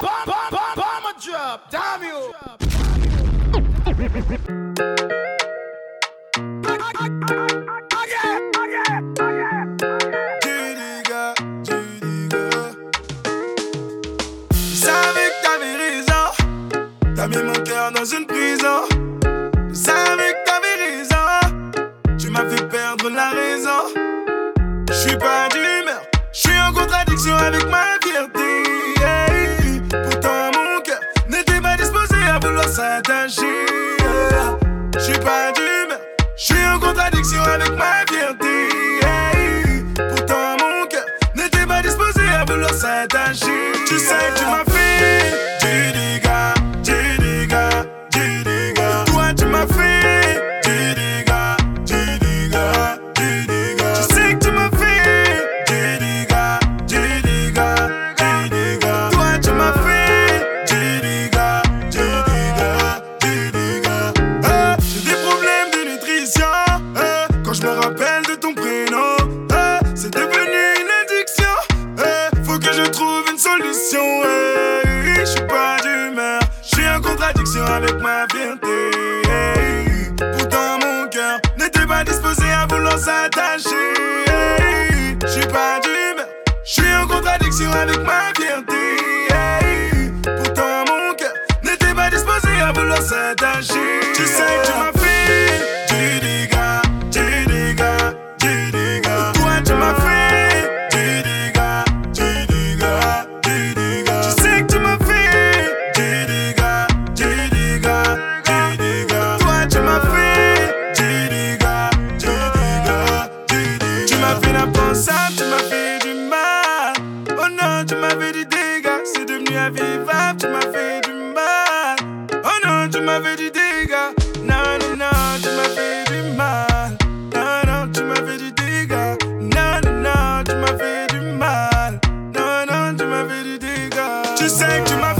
bomb, drop, damn you. Je savais que t'avais raison. T'as mis mon cœur dans une Je suis en contradiction avec ma fierté. Hey. Pourtant, mon cœur n'était pas disposé à vouloir s'attacher. Tu sais tu m'as fait dégât. Tu sais que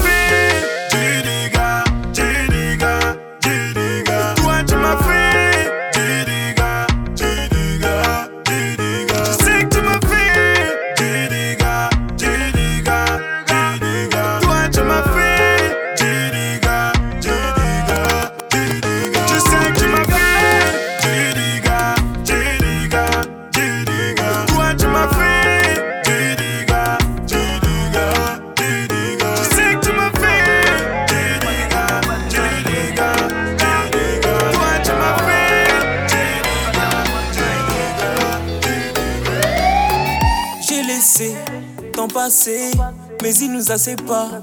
nous a séparés.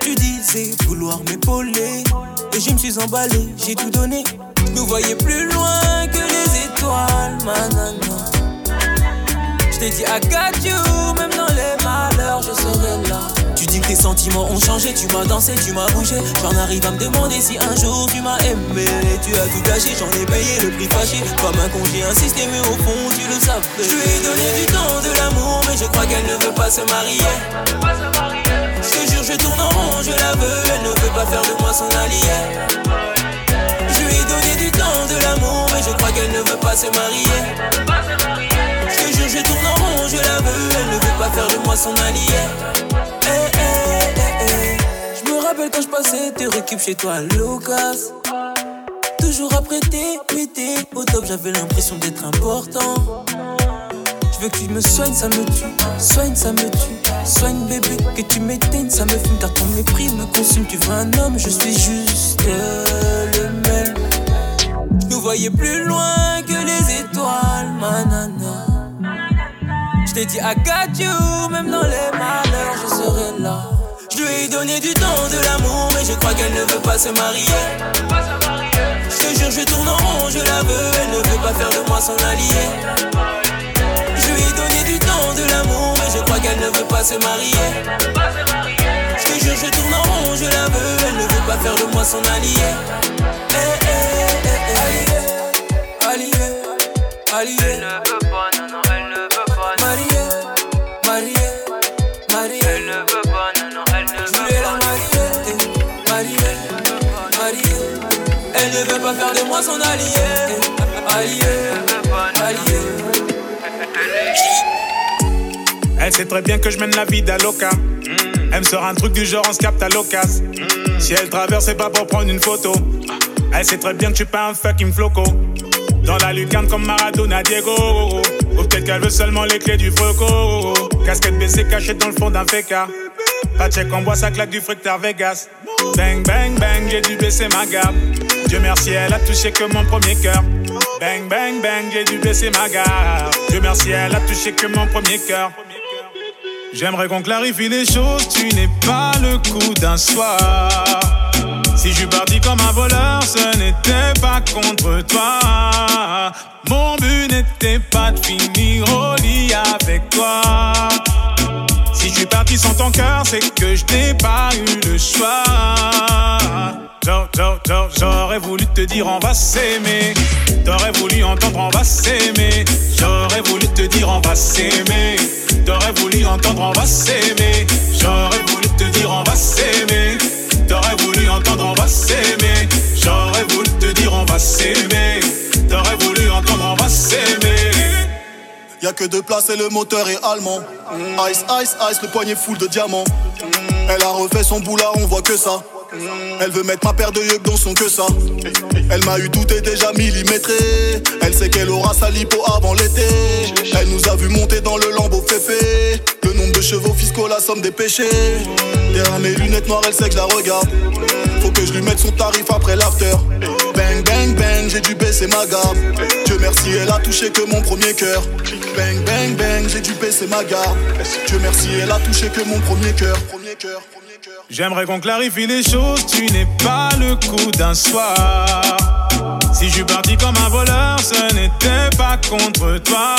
Tu disais vouloir m'épauler, et je me suis emballé, j'ai tout donné. Nous voyais plus loin que les étoiles, manana. Je t'ai dit I got you, même dans les malheurs, je serai là. Tes sentiments ont changé, tu m'as dansé, tu m'as bougé. J'en arrive à me demander si un jour tu m'as aimé. Tu as tout gâché, j'en ai payé le prix fâché. Comme un congé insisté, mais au fond tu le savais. Je lui ai donné du temps, de l'amour, mais je crois qu'elle ne veut pas se marier. Je te jure, je tourne en rond, je la veux, elle ne veut pas faire de moi son allié. Je lui ai donné du temps, de l'amour, mais je crois qu'elle ne veut pas se marier. Je te jure, je tourne en rond, je la veux, elle ne veut pas faire de moi son allié. Quand je passais tes récup chez toi, Lucas. Toujours après tes pétés, au top, j'avais l'impression d'être important. Je veux que tu me soignes, ça me tue. Soigne, ça me tue. Soigne, bébé, que tu m'éteignes, ça me fume. Car ton mépris me consume. Tu veux un homme, je suis juste le même. Nous voyais plus loin que les étoiles, manana. Je t'ai dit, I got you, même dans les malheurs, je serai là. Je lui ai donné du temps, de l'amour, mais je crois qu'elle ne veut pas se marier. Je te jure, je tourne en rond, je la veux, elle ne veut pas faire de moi son allié. Je lui ai donné du temps, de l'amour, mais je crois qu'elle ne veut pas se marier. Je te jure, je tourne en rond, je la veux, elle ne veut pas faire de moi son allié. Eh, eh, eh, eh. Allié, allié. Elle ne veut pas faire de moi son allié, allié, allié. Elle sait très bien que je mène la vie d'Aloca. Hmm. Elle me sort un truc du genre, on se capte à l'occasion. Si elle traverse, c'est pas pour prendre une photo. Elle sait très bien que tu pas un fucking floco. Dans la lucarne comme Maradona Diego. Ou peut-être qu'elle veut seulement les clés du froco. Casquette baissée cachée dans le fond d'un féca. Pas check, on boit sa claque du fructeur Vegas. Bang, bang, bang, j'ai dû baisser ma gamme. Dieu merci, elle a touché que mon premier cœur. Bang, bang, bang, j'ai dû baisser ma garde. Dieu merci, elle a touché que mon premier cœur. J'aimerais qu'on clarifie les choses, tu n'es pas le coup d'un soir. Si je parti comme un voleur, ce n'était pas contre toi. Mon but n'était pas de finir au lit avec toi. Si je suis parti sans ton cœur, c'est que je n'ai pas eu le choix. J'aurais voulu te dire on va s'aimer. T'aurais voulu entendre on va s'aimer. J'aurais voulu te dire on va s'aimer. T'aurais voulu entendre on va s'aimer. J'aurais voulu te dire on va s'aimer. T'aurais voulu entendre on va s'aimer. J'aurais voulu te dire on va s'aimer. T'aurais voulu entendre on va s'aimer. Y'a que deux places et le moteur est allemand. Ice, ice, ice, le poignet full de diamants. Elle a refait son boulard, on voit que ça. Elle veut mettre ma paire de yeux dans son que ça. Elle m'a eu tout et déjà millimétré. Elle sait qu'elle aura sa lipo avant l'été. Elle nous a vu monter dans le lambeau féfé. Le nombre de chevaux fiscaux, la somme des péchés. Derrière mes lunettes noires, elle sait que je la regarde. Faut que je lui mette son tarif après l'after. Bang, bang, bang, j'ai dû baisser ma garde. Dieu merci, elle a touché que mon premier cœur. Bang, bang, bang, j'ai dû baisser ma garde. Dieu merci, elle a touché que mon premier cœur. Premier cœur. J'aimerais qu'on clarifie les choses, tu n'es pas le coup d'un soir. Si je suis parti comme un voleur, ce n'était pas contre toi.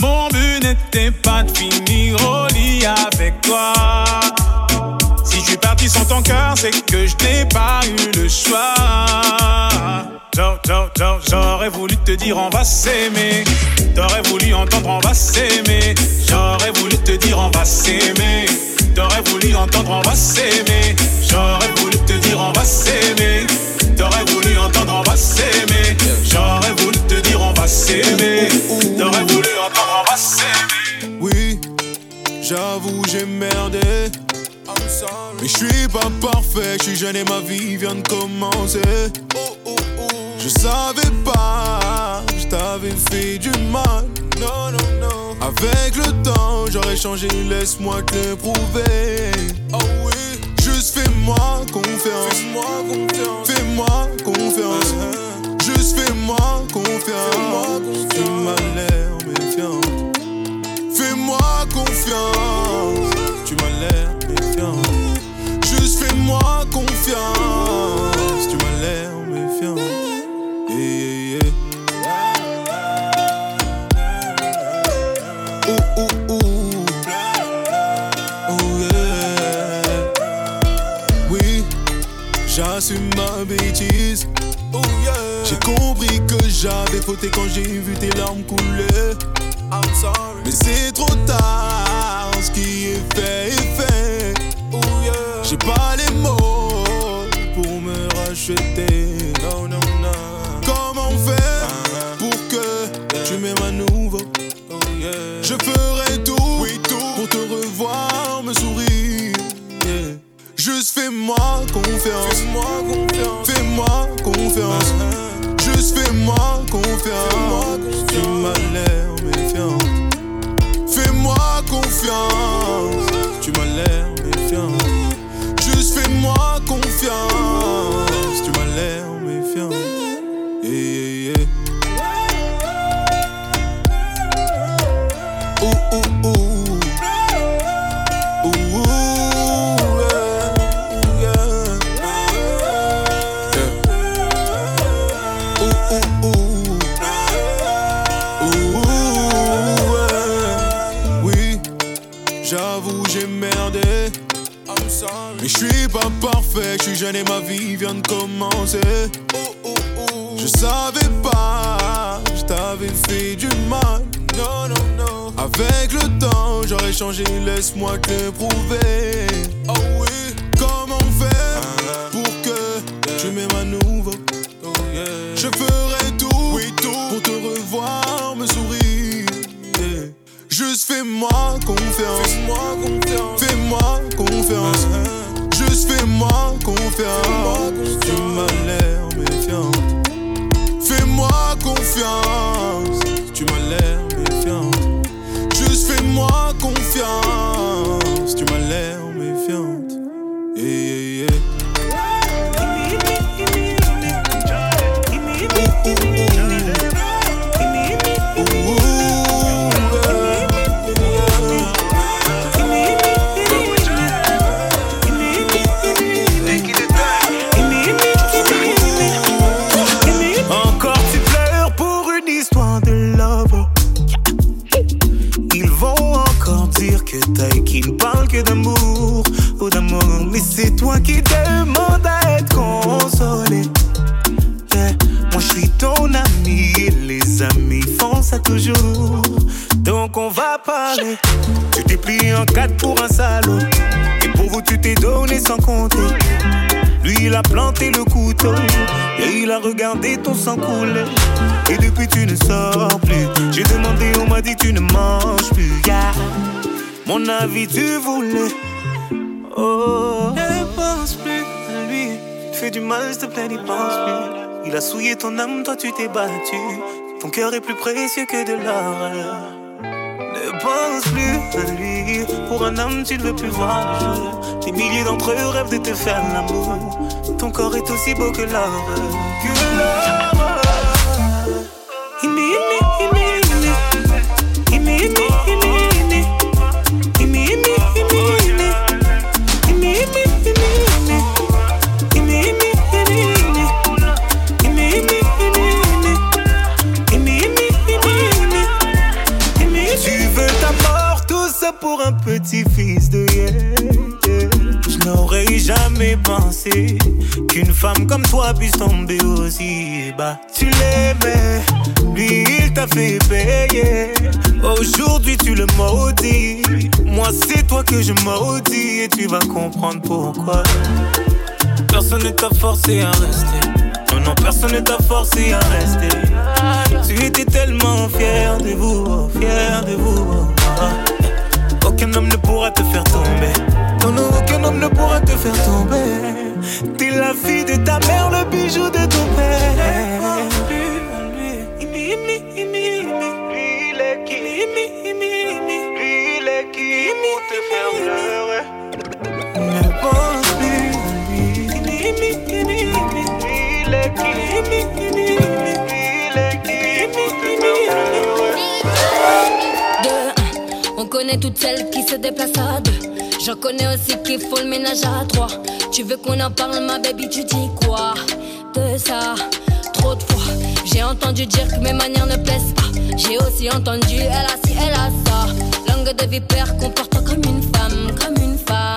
Mon but n'était pas de finir au lit avec toi. Si je suis parti sans ton cœur, c'est que je n'ai pas eu le choix. J'aurais voulu te dire on va s'aimer. T'aurais voulu entendre on va s'aimer. J'aurais voulu te dire on va s'aimer. T'aurais voulu entendre on va s'aimer. J'aurais voulu te dire on va s'aimer. T'aurais voulu entendre on va s'aimer. J'aurais voulu te dire on va s'aimer. T'aurais voulu entendre on va s'aimer. Oui, j'avoue j'ai merdé. Mais je suis pas parfait, je suis jeune et ma vie vient de commencer. Je savais pas, je t'avais fait du mal. Non, non, non. Avec le temps, j'aurais changé, laisse-moi te le prouver. Oh oui, juste fais-moi confiance. Fais-moi confiance. Fais-moi confiance. Juste fais-moi confiance. Tu m'as l'air méfiant. Fais-moi confiance. Tu m'as l'air fais-moi confiance. Tu m'as l'air méfiant. Oh, yeah. Oui, j'assume ma bêtise. Oh, yeah. J'ai compris que j'avais fauté quand j'ai vu tes larmes couler. I'm sorry. Mais c'est trop tard, ce qui est fait est fait. Oh, yeah. J'ai pas les à nouveau? Oh, yeah. Je ferai tout, pour te revoir me sourire. Yeah. Juste fais-moi confiance. Fais-moi confiance. Fais-moi confiance. Juste fais-moi confiance. Tu m'as l'air méfiant. Fais-moi confiance. Oh. Ne pense plus à lui. Tu fais du mal, s'il te plaît, n'y pense plus. Il a souillé ton âme, toi tu t'es battu. Ton cœur est plus précieux que de l'or. Ne pense plus à lui. Pour un homme, tu ne veux plus voir. Des milliers d'entre eux rêvent de te faire l'amour. Ton corps est aussi beau que. Que l'or. Pour un petit fils de yeah. Je n'aurais jamais pensé qu'une femme comme toi puisse tomber aussi bas. Tu l'aimais, lui il t'a fait payer. Aujourd'hui tu le maudis. Moi c'est toi que je maudis et tu vas comprendre pourquoi. Personne ne t'a forcé à rester. Non, non, personne ne t'a forcé à rester. Tu étais tellement fier de vous, oh, fier de vous. oh, ah. Aucun homme ne pourra te faire tomber. Non, non, aucun homme ne pourra te faire tomber. T'es la fille de ta mère, le bijou de ton père. Imi, imi, imi, imi. On connaît toutes celles qui se déplacent à deux. J'en connais aussi qui font le ménage à trois. Tu veux qu'on en parle, ma baby, tu dis quoi? De ça Trop de fois, j'ai entendu dire que mes manières ne plaisent pas. J'ai aussi entendu, elle a ci, elle a ça. Langue de vipère, comporte-toi comme une femme, comme une femme.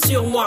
Protèges, rassure-moi.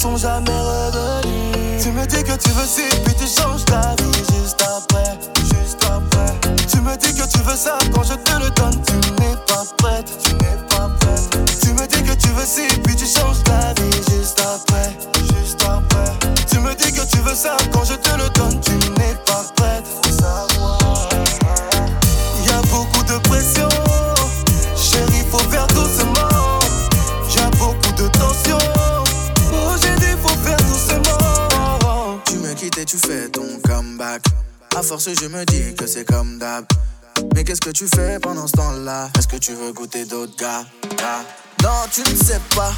Tu me dis que tu veux ci, tu fais pendant ce temps-là? Est-ce que tu veux goûter d'autres gars? Non, tu ne sais pas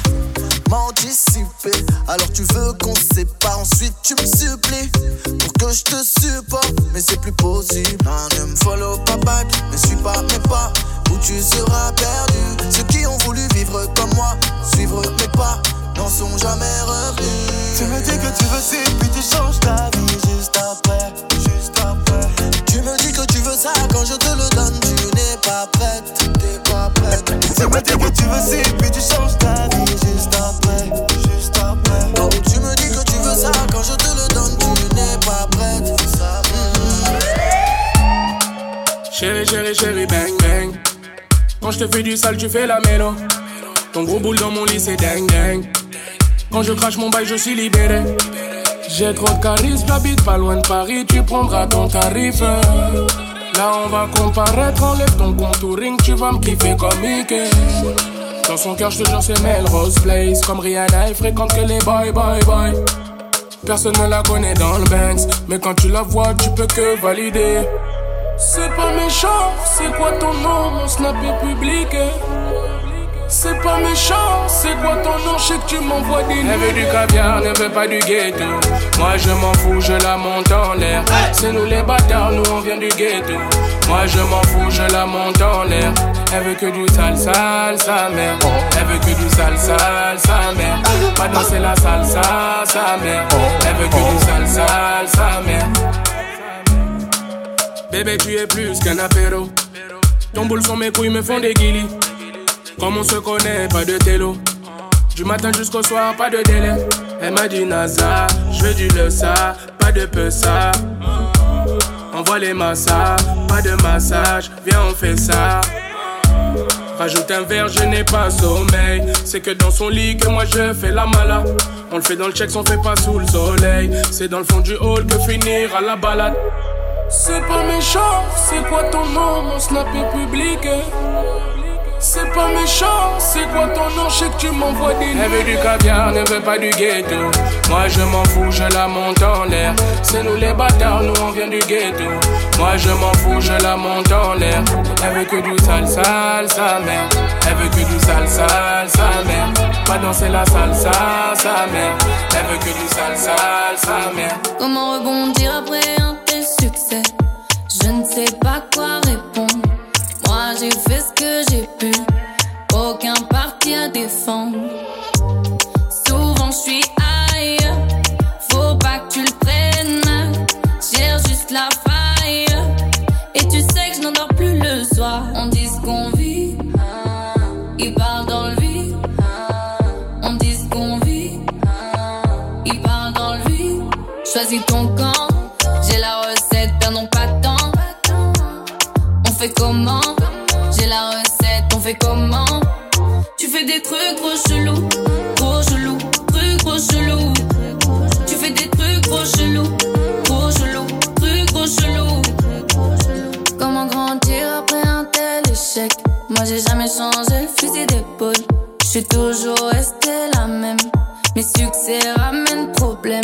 m'anticiper. Alors tu veux qu'on se sépare, ensuite tu me supplies pour que je te supporte. Mais c'est plus possible. Non, ne me follow pas back, ne suis pas mes pas. Où tu seras perdu? Ceux qui ont voulu vivre comme moi, suivre mes pas, n'en sont jamais revenus. Tu me dis que tu veux ci, puis tu changes ta vie juste après. Juste après. Tu me dis que tu veux ça, quand je te le Tu me dis que tu veux ci, puis tu changes ta vie juste après. Juste après. Tu me dis que tu veux ça, quand je te le donne, tu n'es pas prête. Chérie, chérie, chérie, bang, bang. Quand je te fais du sale, tu fais la mélo. Ton gros boule dans mon lit, c'est dang, dang. Quand je crache mon bail, je suis libéré. J'ai trop de charisme, j'habite pas loin de Paris, tu prendras ton tarif. Là, on va comparaître, enlève ton contouring, tu vas me kiffer comme Mickey. Dans son cœur, je te jure, c'est Melrose Place. Comme Rihanna, elle fréquente que les boy, boy, boy. Personne ne la connaît dans le Banks, mais quand tu la vois, tu peux que valider. C'est pas méchant, c'est quoi ton nom, mon snap est public. C'est pas méchant, c'est quoi ton nom, je sais que tu m'envoies des Elle veut du caviar, ne veut pas du ghetto. Moi je m'en fous, je la monte en l'air. C'est nous les bâtards, nous on vient du ghetto. Moi je m'en fous, je la monte en l'air. Elle veut que du sale, sale, sa mère. Elle veut que du sale, sale, sa mère. Pas danser la salsa, sa mère. Elle veut que du sale, sale, sa mère. Bébé, tu es plus qu'un apéro. Ton boule sur mes couilles me font des guillis. Comme on se connaît, pas de télo. Du matin jusqu'au soir, pas de délai. Elle m'a dit Nasa, je veux du le ça, pas de peu ça. Envoie les massages, pas de massage, viens on fait ça. Rajoute un verre, je n'ai pas sommeil. C'est que dans son lit que moi je fais la mala. On le fait dans le check, on fait pas sous le soleil. C'est dans le fond du hall que finir à la balade. C'est pas méchant, c'est quoi ton nom, mon snap est public. C'est pas méchant, c'est quoi ton nom, je sais que tu m'envoies des Elle veut du caviar, ne veut pas du ghetto. Moi je m'en fous, je la monte en l'air. C'est nous les bâtards, nous on vient du ghetto. Moi je m'en fous, je la monte en l'air. Elle veut que du sale, sale, sa mère. Elle veut que du sale, sale, sa mère. Pas danser la salsa, sa mère. Elle veut que du sale, sale, sa mère. Comment rebondir après un tel succès? Je ne sais pas quoi répondre. J'ai fait ce que j'ai pu. Aucun parti à défendre. Souvent je suis ailleurs. Faut pas que tu le prennes. Cherche juste la faille. Et tu sais que je n'endors plus le soir. On dit ce qu'on vit. Il parle dans le vide. On dit ce qu'on vit. Il parle dans le vide. Choisis ton camp. J'ai la recette, perdons pas de temps. On fait comment? J'ai comment Tu fais des trucs trop chelous, trop chelous, trucs trop chelous. Tu fais des trucs trop chelous, trop chelous, trucs trop chelous. Comment grandir après un tel échec? Moi j'ai jamais changé le fusil d'épaule. Je toujours restée la même. Mes succès ramènent problème.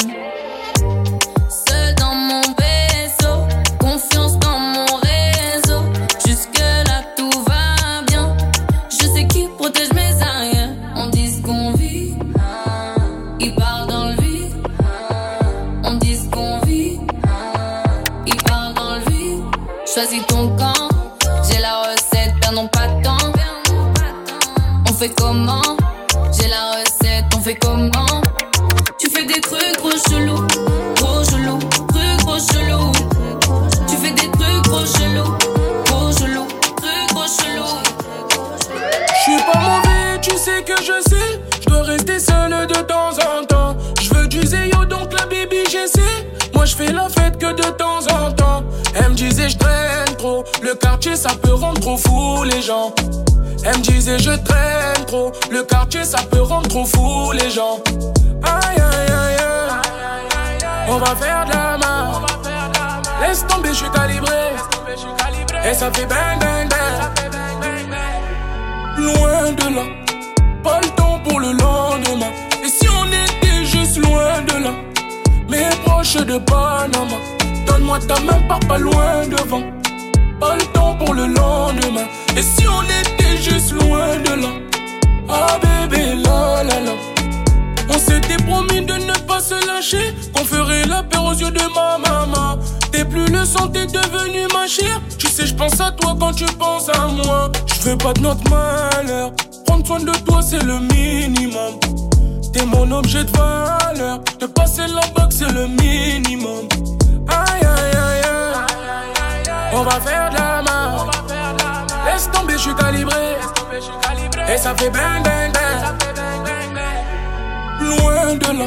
Je traîne trop. Le quartier, ça peut rendre trop fou les gens. Aïe, aïe, aïe, aïe. On va faire de la main. Laisse tomber, je suis calibré. Et ça fait bang, bang, bang. Loin de là, pas le temps pour le lendemain. Et si on était juste loin de là, mais proche de Panama, donne-moi ta main, pars pas loin devant. Pas le temps pour le lendemain. Et si on était juste loin de là, ah bébé, la la la. On s'était promis de ne pas se lâcher, qu'on ferait la paix aux yeux de ma maman. T'es plus le sang, t'es devenu ma chère. Tu sais, je pense à toi quand tu penses à moi. Je veux pas de notre malheur. Prendre soin de toi, c'est le minimum. T'es mon objet de valeur. De passer la boxe, c'est le minimum. Aïe, aïe, aïe. On va faire de la main. Laisse tomber, je suis calibré. Et ça fait bang, bang, bang. Loin de là,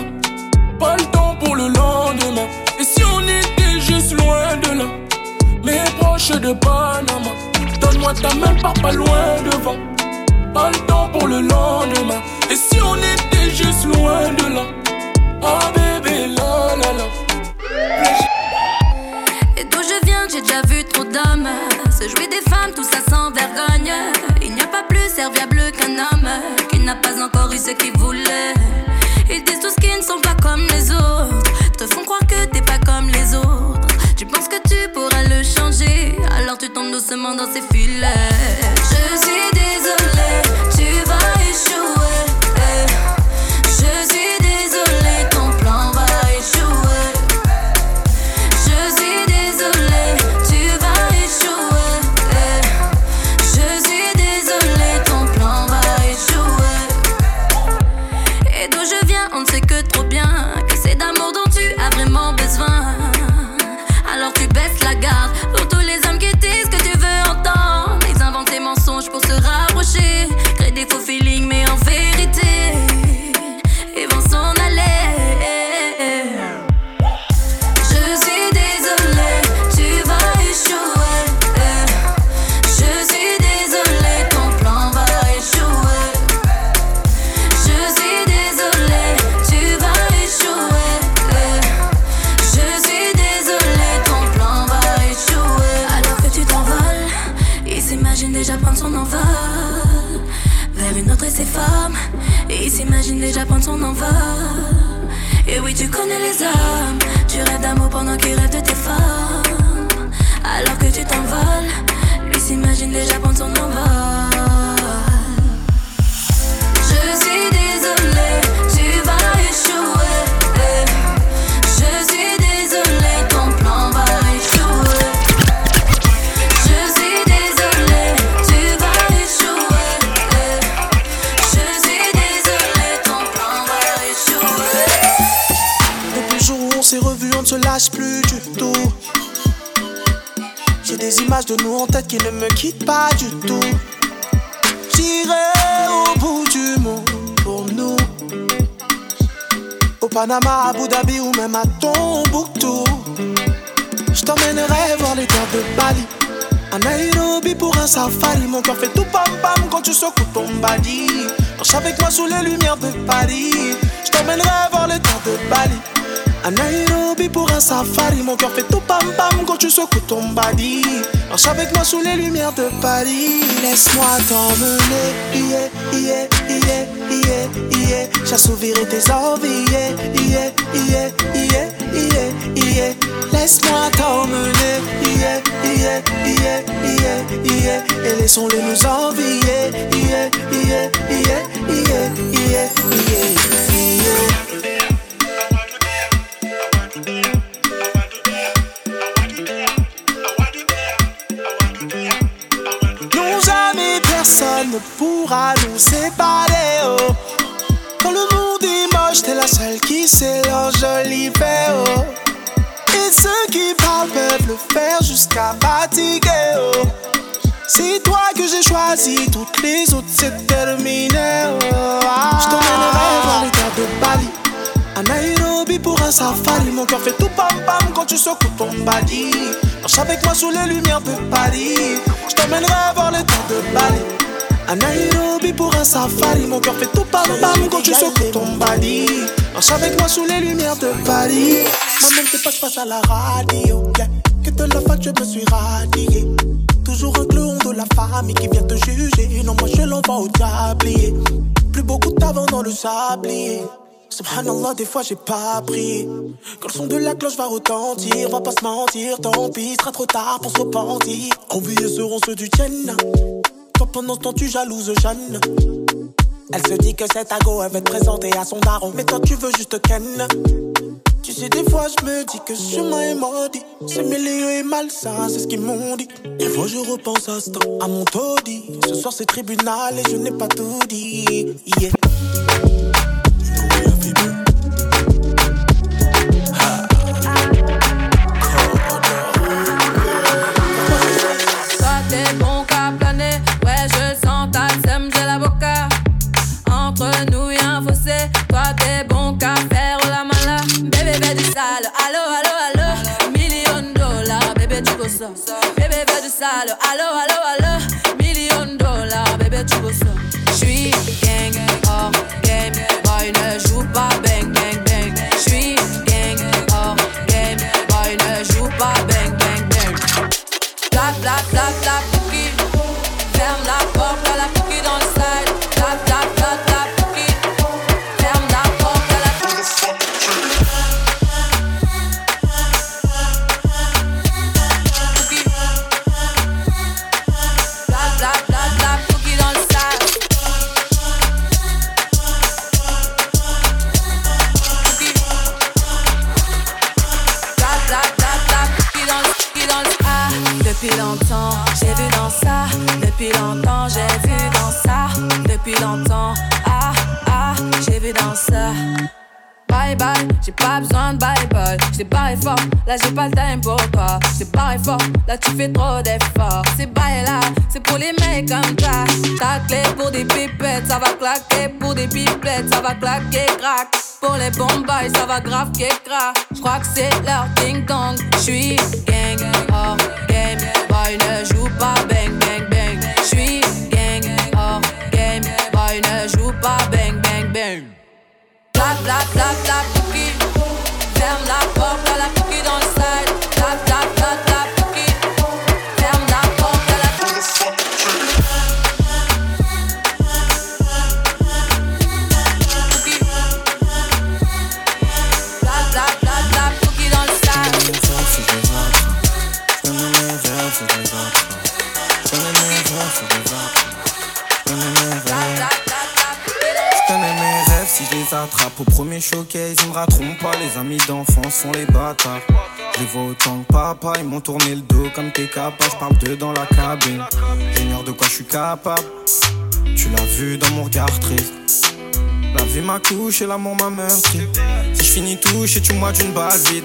pas le temps pour le lendemain. Et si on était juste loin de là, mais proche de Panama, donne-moi ta main, pars pas loin devant. Pas le temps pour le lendemain. Et si on était juste loin de là, ah bébé, la la la. Déjà vu trop d'hommes se jouer des femmes, tout ça sans vergogne. Il n'y a pas plus serviable qu'un homme qui n'a pas encore eu ce qu'il voulait. Ils disent tous qu'ils ne sont pas comme les autres, te font croire que t'es pas comme les autres. Tu penses que tu pourras le changer, alors tu tombes doucement dans ses filets. Oui, nous en tête qui ne me quittent pas du tout. J'irai au bout du monde pour nous. Au Panama, à Abu Dhabi ou même à Tombouctou. Je t'emmènerai voir les terres de Bali. À Nairobi pour un safari. Mon cœur fait tout pam pam quand tu secoues ton body. Marche avec moi sous les lumières de Paris. Je t'emmènerai voir les terres de Bali. À Nairobi pour un safari. Mon cœur fait tout pam pam quand tu secoues ton body. Marche avec moi sous les lumières de Paris. Laisse-moi t'emmener. Yeah, yeah, yeah, yeah, yeah. J'assouvirai tes envies. Yeah, yeah, yeah, yeah, yeah, yeah. Laisse-moi t'emmener. Yeah, yeah, yeah, yeah, yeah. Et laissons-les nous envier. Yeah, yeah, yeah, yeah, yeah, yeah, yeah. Ne pourra nous séparer. Oh. Quand le monde est moche, t'es la seule qui sait l'enjoliver. Oh. Et ceux qui parlent peuvent le faire jusqu'à fatiguer. Oh. C'est toi que j'ai choisi, toutes les autres c'est terminé. Oh. Ah. Je t'emmènerai voir terres de Bali. À Nairobi pour un safari, mon cœur fait tout pam pam quand tu secoues ton body. Marche avec moi sous les lumières de Paris. Je t'emmènerai voir les terres de Bali. À Nairobi pour un safari, mon cœur fait tout pam pam quand tu secoues ton body. Marche avec moi sous les lumières de Paris. Maman, c'est pas que je passe à la radio. Que de la fac, je me suis radié. Toujours un clown de la famille qui vient te juger. Non, moi je l'envoie au tablier. Plus beaucoup d'avant dans le sablier. Subhanallah, des fois j'ai pas pris. Quand le son de la cloche va retentir, va pas se mentir, tant pis, sera trop tard pour se repentir. Enviés seront ceux du Tchène. Pendant ce temps tu jalouses Jeanne. Elle se dit que c'est go, elle veut te présenter à son daron. Mais toi tu veux juste Ken. Tu sais, des fois je me dis que ce chemin est maudit. Ce milieu est malsain, c'est ce qu'ils m'ont dit. Des fois je repense à ce temps, à mon taudis. Ce soir c'est tribunal et je n'ai pas tout dit. Yeah. T'es capable. Parle d'eux dans la cabine. J'ignore de quoi je suis capable. Tu l'as vu dans mon regard triste. La vie m'a couché, l'amour m'a meurtri. Si je finis touché, tu moi d'une balle vide.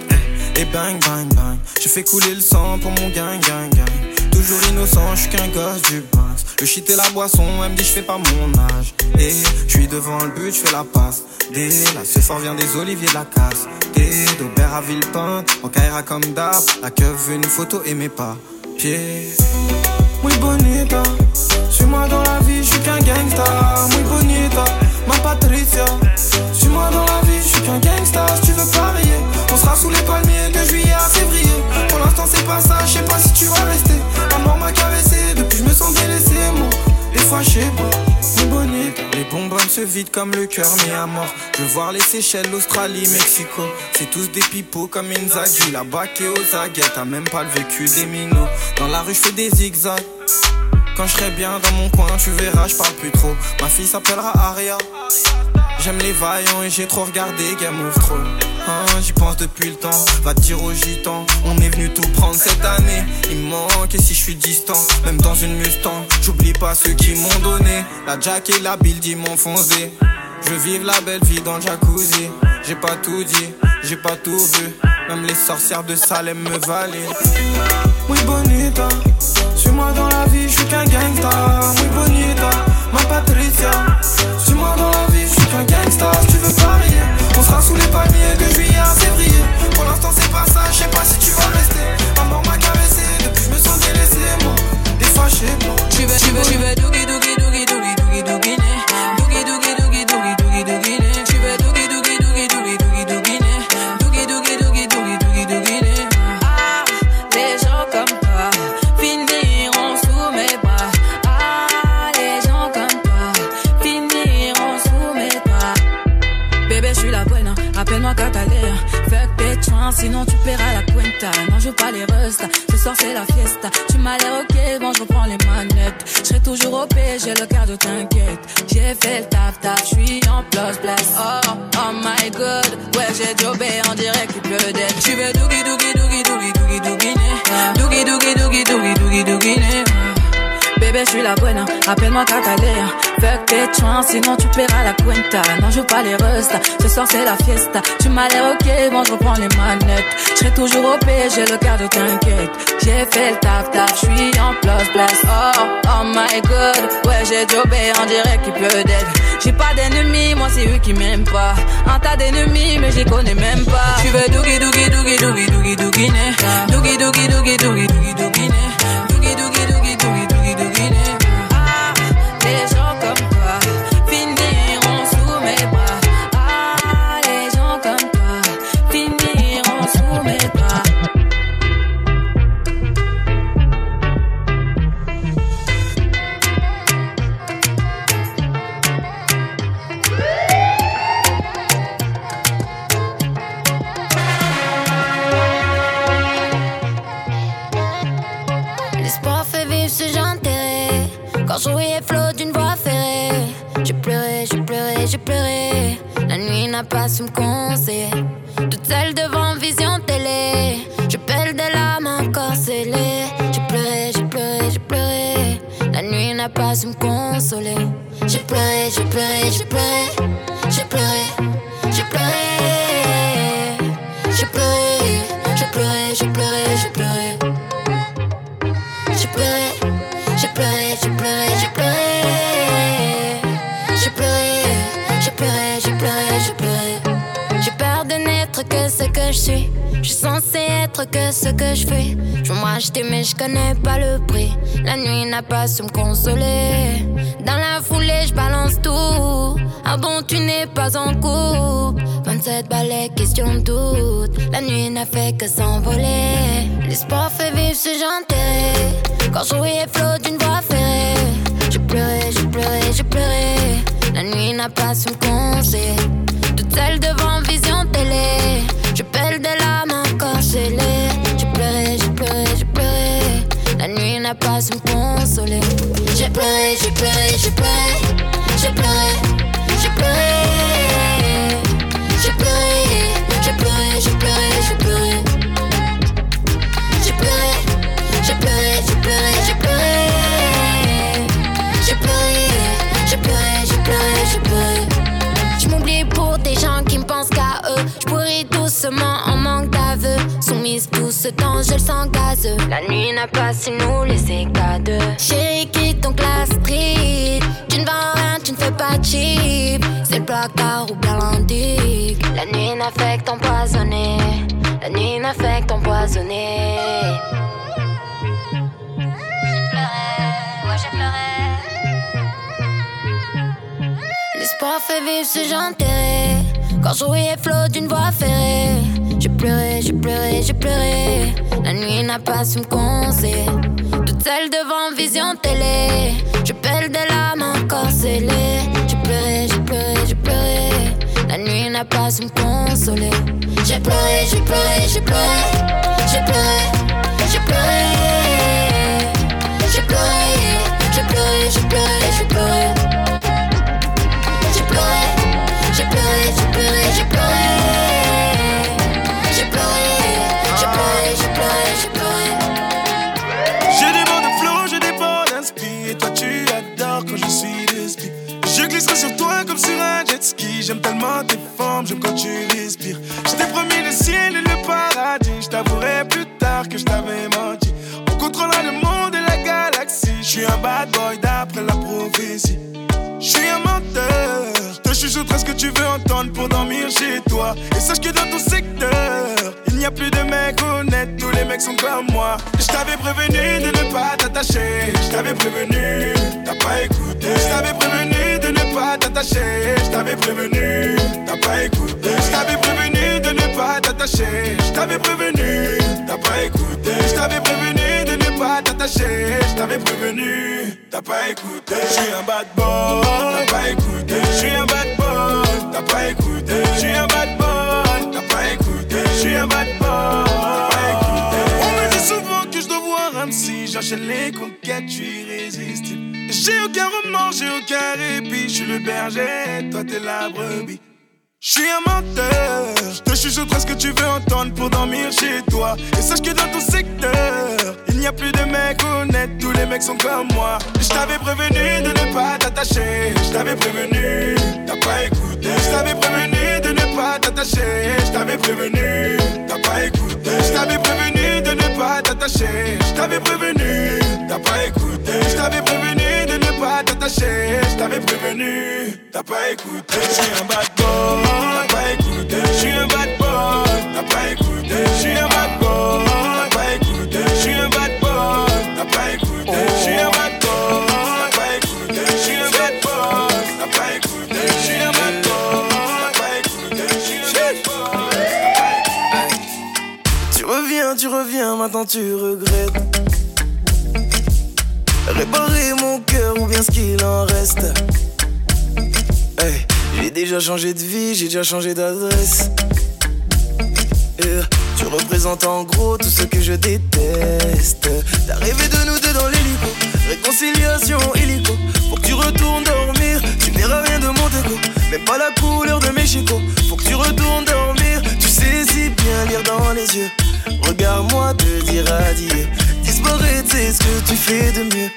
Et bang, bang, bang. Je fais couler le sang pour mon gang, gang, gang. Toujours innocent, je suis qu'un gosse du Bronx. Le shit et la boisson, elle me dit je fais pas mon âge. Et je suis devant le but, je fais la passe. Dès là, ce fort vient des oliviers de la casse. Des d'Aubert à Villepinte, en Kaira comme d'hab. La queue veut une photo et mes pas. Pieds. Muy bonita, suis-moi dans la vie, je suis qu'un gangsta. Muy bonita, ma Patricia. Suis-moi dans la vie, je suis qu'un gangsta. Si tu veux parier, on sera sous les palmiers de juillet à février. Pour l'instant, c'est pas ça, je sais pas si tu vas rester. Fois, bonita, les bonbonnes se vident comme le cœur mis à mort. Je veux voir les Seychelles, l'Australie, Mexico. C'est tous des pipeaux comme Inzaghi. La bac et aux aguettes, t'as même pas le vécu des minots. Dans la rue, je fais des zigzags. Quand je serai bien dans mon coin, tu verras, je parle plus trop. Ma fille s'appellera Aria. J'aime les vaillants et j'ai trop regardé Game of Thrones. Hein, J'y pense depuis le temps, va dire aux gitans. On est venu tout prendre cette année. Il manque et si je suis distant, même dans une Mustang, j'oublie pas ceux qui m'ont donné. La Jack et la Build ils m'ont foncé. Je vivre la belle vie dans le jacuzzi. J'ai pas tout dit, j'ai pas tout vu. Même les sorcières de Salem me valent. Muy bonita, suis-moi dans la vie, je suis qu'un gangsta. Muy bonita, on sera sous les palmiers de juillet à février. Pour l'instant, c'est pas ça, je sais pas si tu vas rester. Mort m'a caressé, depuis je me sens délaissé, moi. Je sais pas. Tu veux, tu veux, tu veux sinon tu paieras la cuenta. Non, je veux pas les restes, ce soir c'est la fiesta. Tu m'as l'air ok, bon, je reprends les manettes. Je toujours au j'ai le cœur de t'inquiète. J'ai fait le taf taf, je suis en place place. Oh, oh my god, ouais, j'ai jobé, on dirait qu'il pleut d'être. Tu veux dougi dougi dougi dougi dougi dougi né. Dougi dougi dougi dougi dougi dougi né. Bébé, je suis la bonne, appelle-moi Catalina. Tes sinon tu paieras la cuenta. Non, je veux pas les restes, ce soir c'est la fiesta. Tu m'as l'air ok, bon, je reprends les manettes. Je toujours au j'ai le cœur de t'inquiète. J'ai fait le taf taf, je suis en place place. Oh, oh my god, ouais, j'ai jobé, on dirait qu'il pleut d'aide. J'ai pas d'ennemis, moi c'est eux qui m'aiment pas. Un tas d'ennemis, mais les connais même pas. Tu veux dougi dougi dougi dougi dougi dougi. Dougi dougi dougi dougi dougi dougi né. Dougi dougi dougi dougi dougi dougi pleuré. La nuit n'a pas su me conseiller. Toute seule devant vision télé. Je pèle des larmes encore scellées. J'ai pleuré, j'ai pleuré, j'ai pleuré. La nuit n'a pas su me consoler. J'ai pleuré, j'ai pleuré, j'ai pleuré. J'ai pleuré, j'ai pleuré. J'ai pleuré, j'ai pleuré, j'ai pleuré, j'ai pleuré. J'ai pleuré, j'ai pleuré, j'ai pleuré, j'ai pleuré. Pleuré, j'ai pleuré, j'ai peur de n'être que ce que je suis. Je suis censé être que ce que je fais. Je veux m'acheter, mais je connais pas le prix. La nuit n'a pas su me consoler. Dans la foulée, je balance tout. Ah bon, tu n'es pas en couple. 27 balais, question doute. La nuit n'a fait que s'envoler. L'espoir fait vivre ce j'enterré. Quand je voyais flot d'une voix ferrée. J'ai pleuré, j'ai pleuré, j'ai pleuré. La nuit n'a pas su me conseiller. Toute seule devant vision télé. Je pèle des larmes encore scellées. J'ai pleuré, j'ai pleuré, j'ai pleuré. La n'a pas me consoler. J'ai pleuré, j'ai pleuré, j'ai pleuré, j'ai pleuré, j'ai pleuré. Ce temps, je le sens gazeux. La nuit n'a pas su nous laisser qu'à deux. Chérie, quitte donc la street. Tu ne vends rien, tu ne fais pas cheap. C'est le placard ou bien l'indique. La nuit n'a fait que t'empoisonner. La nuit n'a fait que t'empoisonner. L'espoir fait vivre ce j'enterré. Quand voyais flot d'une voix ferrée. J'ai pleuré, j'ai pleuré, j'ai pleuré. La nuit n'a pas su me conseiller. Toute seule devant vision télé. Je pèle des larmes encore scellées. J'ai pleuré, j'ai pleuré, j'ai pleuré. La nuit n'a pas su me consoler. J'ai pleuré, j'ai pleuré, j'ai pleuré. J'ai pleuré, j'ai pleuré. J'ai pleuré, j'ai pleuré, j'ai pleuré, j'ai pleuré. J'aime tellement tes formes, j'aime quand tu respires. Je t'ai promis le ciel et le paradis. Je t'avouerai plus tard que je t'avais menti. On contrôlera le monde et la galaxie. Je suis un bad boy d'après la prophétie. Je suis un menteur. Te chuchoterai ce que tu veux entendre pour dormir chez toi. Et sache que dans ton secteur, il n'y a plus de mecs honnêtes. Tous les mecs sont comme moi. Je t'avais prévenu de ne pas t'attacher. Je t'avais prévenu, t'attacher. Je t'avais prévenu, t'as pas écouté. Je t'avais prévenu de ne pas t'attacher. Je t'avais prévenu, t'as pas écouté. Je t'avais prévenu de ne pas t'attacher. Je t'avais prévenu, t'as pas écouté. Je suis un bad boy, t'as pas écouté. Je suis un bad boy, t'as pas écouté. Je suis un bad boy, t'as pas écouté. Je suis un bad boy, t'as pas écouté. On me dit souvent que je dois voir un psy. J'enchaîne les irrésistible. J'ai aucun remords, j'ai aucun répit. Je suis le berger, toi t'es la brebis. Je suis un menteur, je te chuchoterai ce que tu veux entendre pour dormir chez toi. Et sache que dans ton secteur, il n'y a plus de mecs honnêtes, tous les mecs sont comme moi. Je t'avais prévenu de ne pas t'attacher, je t'avais prévenu, t'as pas écouté. Je t'avais prévenu de ne pas t'attacher, je t'avais prévenu, t'as pas écouté. Je t'avais prévenu de ne pas t'attacher, je t'avais prévenu, t'as pas écouté. Je t'avais prévenu t'attacher, je t'avais prévenu, t'as pas écouté. Je suis un bad boy, t'as pas écouté. Je suis un bad boy, t'as pas écouté. Je suis un bad boy, t'as pas écouté. Je suis un bad boy, t'as pas écouté. Je un bad boy, t'as pas écouté. Je suis un bad t'as pas écouté. Je suis un bad t'as pas écouté. Je un bad. Tu reviens, tu reviens, maintenant tu regrettes. Réparer ce qu'il en reste. J'ai déjà changé de vie, j'ai déjà changé d'adresse. Tu représentes en gros tout ce que je déteste. T'as rêvé de nous deux dans l'hélico, réconciliation illico. Faut que tu retournes dormir, tu verras rien de mon déco. Même pas la couleur de mes chicots. Faut que tu retournes dormir, tu sais si bien lire dans les yeux. Regarde-moi te dire adieu. Disparaître, c'est ce que tu fais de mieux.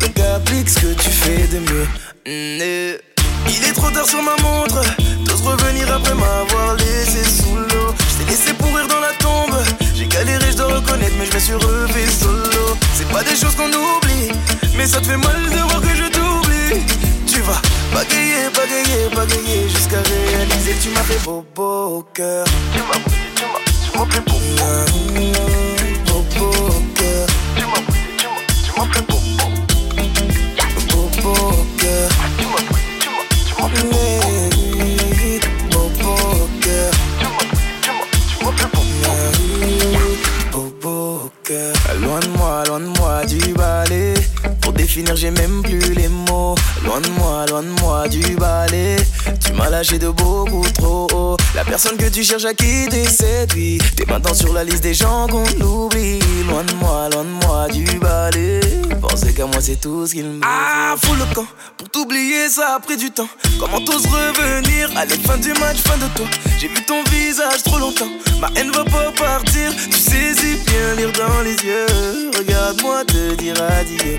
Donc ce que tu fais de mieux. Mm, eh. Il est trop tard sur ma montre. T'oses revenir après m'avoir laissé sous l'eau. Je t'ai laissé pourrir dans la tombe. J'ai galéré, je dois reconnaître, mais je me suis relevé solo. C'est pas des choses qu'on oublie, mais ça te fait mal de voir que je t'oublie. Tu vas bagayer, bagayer, bagayer jusqu'à réaliser que tu m'as fait beau beau au cœur. Tu m'as tu tu m'as fait beau beau J'ai même plus les mots. Loin de moi, loin de moi du balai. Tu m'as lâché de beaucoup trop haut. La personne que tu cherches à quitter cette vie. T'es maintenant sur la liste des gens qu'on oublie. Loin de moi, loin de moi du balai. qu'à moi c'est tout ce qu'il me Ah, faut le camp. Pour t'oublier, ça a pris du temps. Comment t'oses revenir Allez, fin du match, fin de toi? J'ai vu ton visage trop longtemps. Ma haine va pas partir. Tu saisis bien lire dans les yeux. Regarde-moi te dire adieu.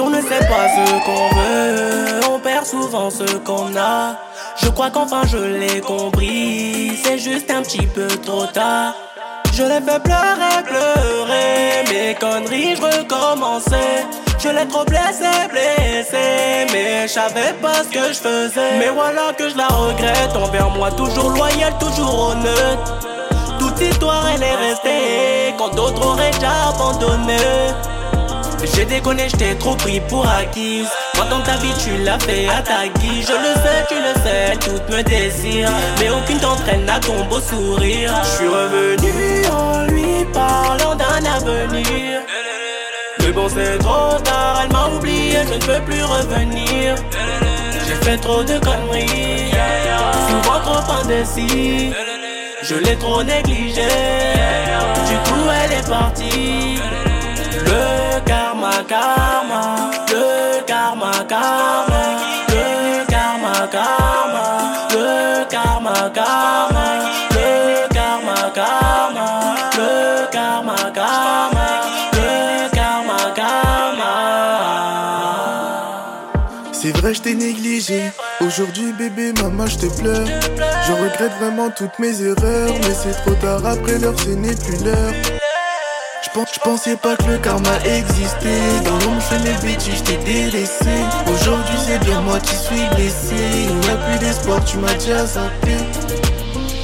On ne sait pas ce qu'on veut, on perd souvent ce qu'on a. Je crois qu'enfin je l'ai compris, c'est juste un petit peu trop tard. Je l'ai fait pleurer, pleurer, mes conneries, je recommençais. Je l'ai trop blessé, blessé, mais je savais pas ce que je faisais. Mais voilà que je la regrette, envers moi toujours loyal, toujours honnête. Toute histoire elle est restée, quand d'autres auraient déjà abandonné. J'ai déconné, j't'ai trop pris pour acquise. Moi dans ta vie tu l'as fait à ta guise. Je le sais, tu le sais, toutes me désirent. Mais aucune t'entraîne à ton beau sourire. Je suis revenu en lui parlant d'un avenir. Mais bon c'est trop tard, elle m'a oublié, je ne peux plus revenir. J'ai fait trop de conneries, souvent trop indécis. Je l'ai trop négligé, du coup elle est partie. Karma, le karma, karma, le karma, karma, le karma, karma, le karma, karma, le karma, karma, le karma, karma. C'est vrai, je t'ai négligé. Aujourd'hui, bébé, maman, je te pleure. Je regrette vraiment toutes mes erreurs. Mais c'est trop tard après l'heure, ce n'est plus l'heure. Je pensais pas que le karma existait. Dans l'ombre, je mes bêtises, je t'ai délaissé. Aujourd'hui, c'est bien moi qui suis blessé. Il n'y a plus d'espoir, tu m'as déjà zappé.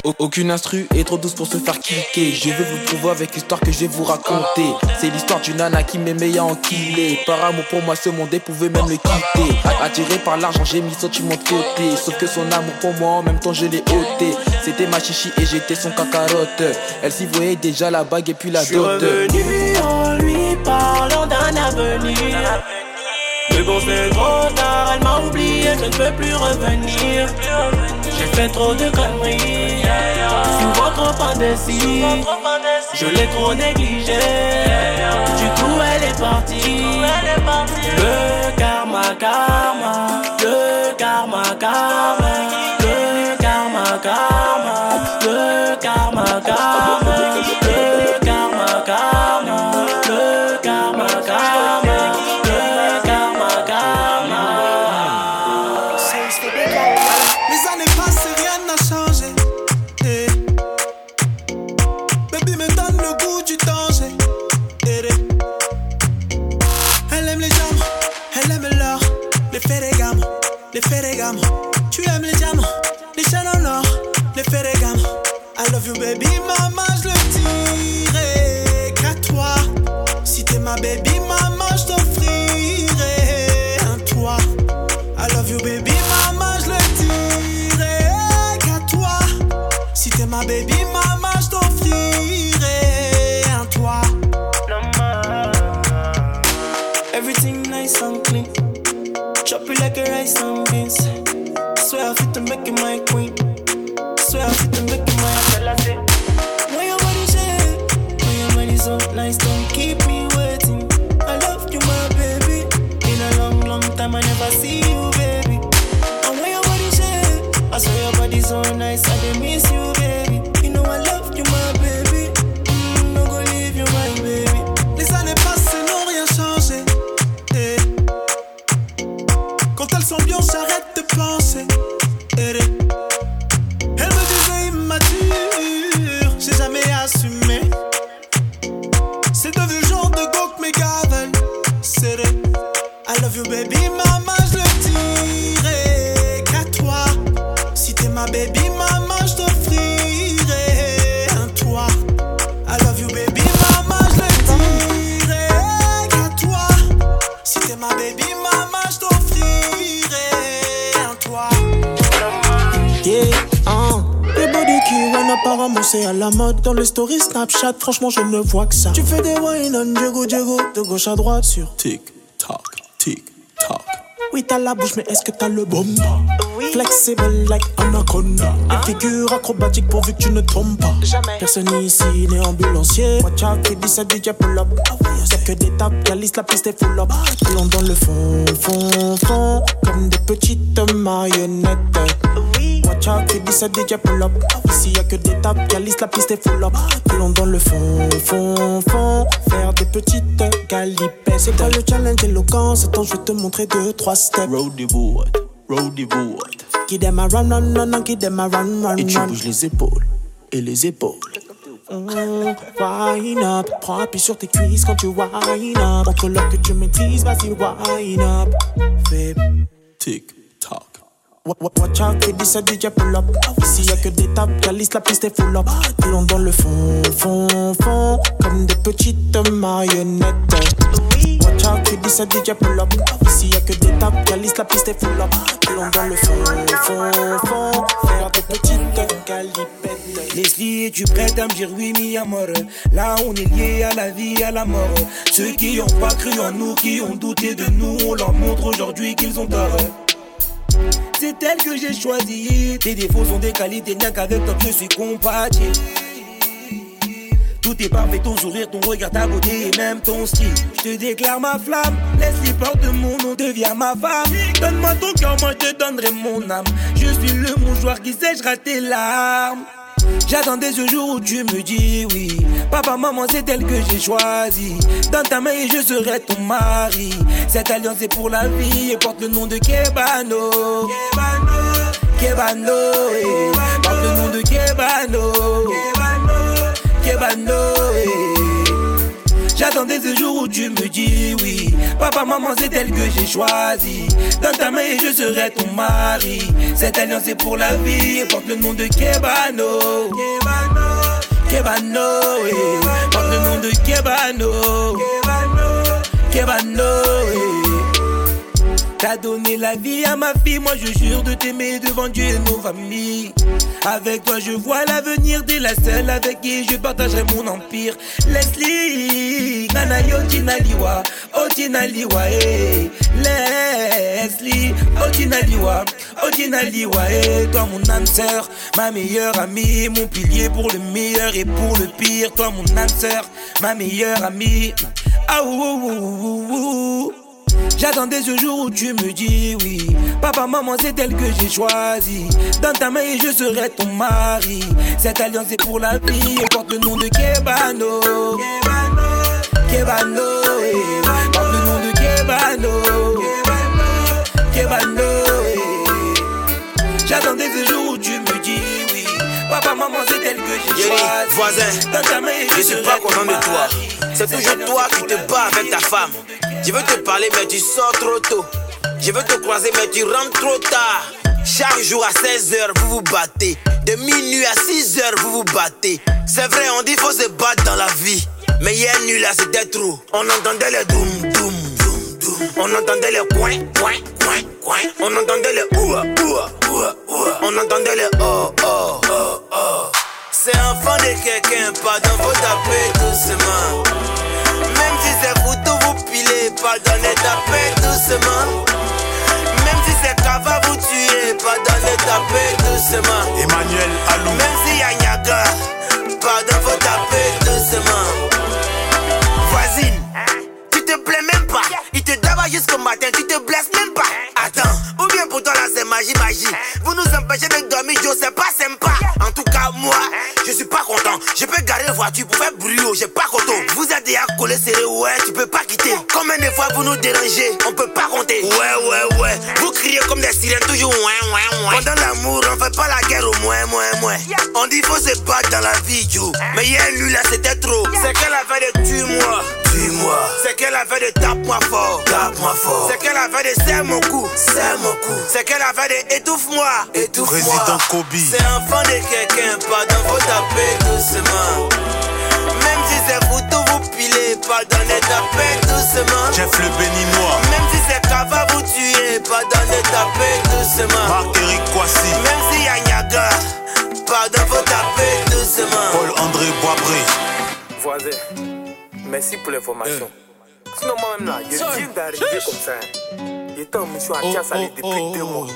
Au- Aucune instru est trop douce pour se faire kicker. Je vais vous prouver avec l'histoire que je vais vous raconter. C'est l'histoire d'une nana qui m'aimait en killé. Par amour pour moi, ce monde pouvait même le quitter. Attiré par l'argent, j'ai mis sentiment de côté. Sauf que son amour pour moi, en même temps, je l'ai ôté. C'était ma chichi et j'étais son cacarotte. Elle s'y voyait déjà la bague et puis la Je suis dot. revenu en lui parlant d'un avenir. Mais bon, c'est trop tard, elle m'a oublié, je ne peux plus revenir. Fait trop de conneries, souvent trop indécis. Je l'ai trop négligé, du coup elle est partie. Le karma, karma, le karma, karma, Tu aimes ferragamo. I love you baby, maman, Dans les stories Snapchat, franchement je ne vois que ça. Tu fais des wine on Diego Diego De gauche à droite sur Tic, tac, tic, tac Oui t'as la bouche mais est-ce que t'as le bon Flexible like anaconda. Une figure acrobatique pourvu que tu ne tombes pas. Personne ici n'est ambulancier. Watch out, qui dit ça DJ pull up. Y'a que des tapes, calice, la piste est full up. Allons dans le fond, fond, fond Comme des petites marionnettes Qui dit ça DJ pull up Ici y'a que des tapes, calice, la piste est full up. Allons dans le fond, fond, fond. Faire des petites galipettes. C'est quoi le challenge éloquent? Attends, je vais te montrer deux, trois steps. Roadie board, roadie board. Qui dem a run, run, run, run, qui dem a run, run, Et tu bouges les épaules et les épaules. Mm, Wine up, prends appui sur tes cuisses quand tu wine up. Montre-leur que tu maîtrises, vas-y wine up. Fais tic, Watch out, dit ça DJ pull up. Ici y'a que des tapes, calice, la piste est full up. Allons dans le fond, fond, fond, comme des petites marionnettes. Watch out, dit ça DJ pull up. Ici y'a que des tapes, calice, la piste est full up. Allons dans le fond, fond, fond, faire des petites galipettes. Leslie, es-tu prête à me dire oui, mi amor Là, on est lié à la vie, à la mort. Ceux qui ont pas cru en nous, qui ont douté de nous, on leur montre aujourd'hui qu'ils ont tort. C'est elle que j'ai choisi. Tes défauts sont des qualités, rien qu'avec toi, je suis compatible. Tout est parfait, ton sourire, ton regard, ta beauté et même ton style. Je te déclare ma flamme, laisse-les porte mon nom, deviens ma femme. Donne-moi ton cœur, moi je te donnerai mon âme. Je suis le mouchoir qui sèchera tes larmes. J'attendais ce jour où tu me dis oui. Papa, maman, c'est elle que j'ai choisi. Dans ta main, je serai ton mari. Cette alliance est pour la vie et porte le nom de Kebano. Kebano, Kebano, eh. porte le nom de Kebano. Kebano, Kebano, eh. J'attendais ce jour où tu me dis oui. Papa, maman, c'est elle que j'ai choisi. Dans ta main, je serai ton mari. Cette alliance est pour la vie et porte le nom de Kebano. Kebano, Kebano, eh. porte le nom de Kebano. Kebano, Kebano, eh. T'as donné la vie à ma fille, moi je jure de t'aimer devant Dieu et nos familles. Avec toi je vois l'avenir, t'es la seule avec qui je partagerai mon empire. Leslie, Nana yo Tinaliwa, oh Tinaliwa, eh. Leslie, oh Tinaliwa, oh eh. Toi mon âme sœur, ma meilleure amie, mon pilier pour le meilleur et pour le pire. Toi mon âme sœur, ma meilleure amie. Ah ouh, ouh, ouh. J'attendais ce jour où tu me dis oui. Papa, maman, c'est elle que j'ai choisi. Dans ta main, et je serai ton mari. Cette alliance est pour la vie et porte le nom de Kebano. Kebano, Kebano, eh. porte le nom de Kebano. Kebano, Kebano, eh. J'attendais ce jour où tu me dis oui. Papa, maman, c'est elle que j'ai choisi. voisin, Dans ta main, et je suis pas content de toi. C'est toujours toi qui te bats avec ta femme. Je veux te parler, mais tu sors trop tôt. Je veux te croiser, mais tu rentres trop tard. Chaque jour à 16h, vous vous battez. De minuit à 6h, vous vous battez. C'est vrai, on dit faut se battre dans la vie. Mais hier nuit là, c'était trop. On entendait les doum doum doum doum. On entendait les coin coin coin coin. On entendait les oua oua oua oua. On entendait les oh oh oh oh. C'est enfant de quelqu'un, pardon, faut taper doucement. Même si c'est vous pilez, pardonnez, tapez doucement. Même si c'est cava, vous tuez, pardonnez, tapez doucement. Emmanuel Alou. Même si y a Niaga, pardon, faut taper doucement. Voisine, tu te plais même pas. Il te daba jusqu'au matin, tu te blesses même pas. Attends, ou bien pour toi là c'est magie, magie. Vous nous empêchez de dormir, Joe, c'est pas sympa. En tout cas, moi, je suis pas content. Je peux garer la voiture pour faire bruit, j'ai pas content. Vous êtes déjà collé serré, ouais, tu peux pas quitter. Combien de fois vous nous dérangez, on peut pas compter. Ouais, ouais, ouais, vous criez comme des sirènes, toujours ouin, ouin, ouin. Pendant l'amour, on fait pas la guerre au moins, moins, moins. On dit faut se battre dans la vie, Joe. Mais hier, lui, là, c'était trop. C'est qu'elle avait de tue-moi, tue-moi. C'est qu'elle avait de tape-moi fort, tape-moi fort. C'est qu'elle avait de serre mon cou, serre mon cou. C'est qu'elle avait de étouffe-moi, étouffe-moi. Président Kobe. C'est enfant de quelqu'un, pardon, faut taper doucement. Même si c'est vous tout vous pilez, pardonnez, tapez doucement. Jeff le béninois. Même si c'est cava vous tuez, pardonnez, tapez doucement. Marc-Éric Kwasi. Même si y a Niaga, pardon, faut taper doucement. Paul-André Boisbré. Voisin, merci pour l'information. Sinon, moi-même là, je viens d'arriver comme ça. J'étais en mission à Kiasali depuis deux mois.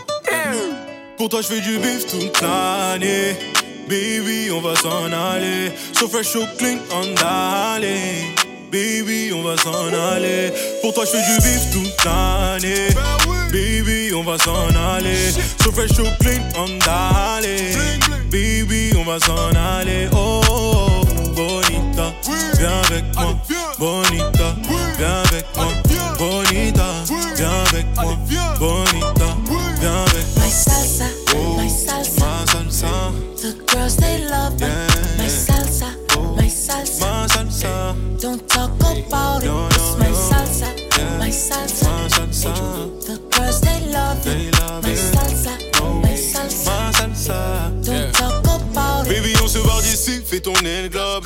Pour toi, je fais du bif toute l'année. Baby, on va s'en aller. So fresh, so clean, on d'aller. Baby, on va s'en aller. Pour toi, je fais du bif toute l'année. Baby, on va s'en aller. So fresh, so clean, on d'aller. Baby, on va s'en aller. Oh, oh, oh, bonita, viens avec moi. Bonita, viens avec moi. Bonita, viens avec moi. Bonita, No, It's no, my salsa, Yeah. my salsa, salsa, the girls they love They it. love My it. salsa, my salsa, don't talk about it. Baby, on se barre d'ici, fais tourner le globe.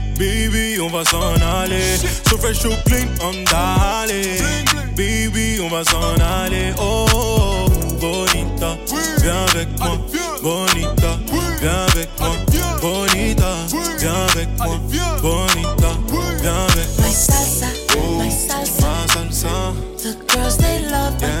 Baby, on va s'en aller. So fresh, so clean, on d'aller. Baby, on va s'en aller. Oh, oh, oh, bonita, viens avec moi. Bonita, viens avec moi. Bonita, viens avec moi. Bonita, viens avec moi. My salsa, my salsa, Ma salsa, the girls they love. Yeah.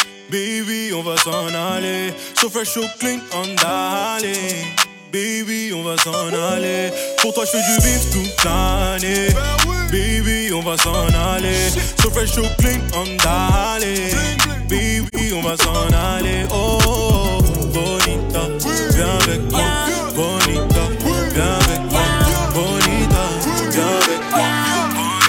Baby, on va s'en aller. So fresh, so clean, on d'aller. Baby, on va s'en aller. Pour toi, je fais du bif toute l'année. Baby, on va s'en aller. So fresh, so clean, on d'aller. Baby, on va s'en aller. Oh, oh, oh, bonita, viens avec moi. Bonita, viens avec moi. Bonita, viens avec moi.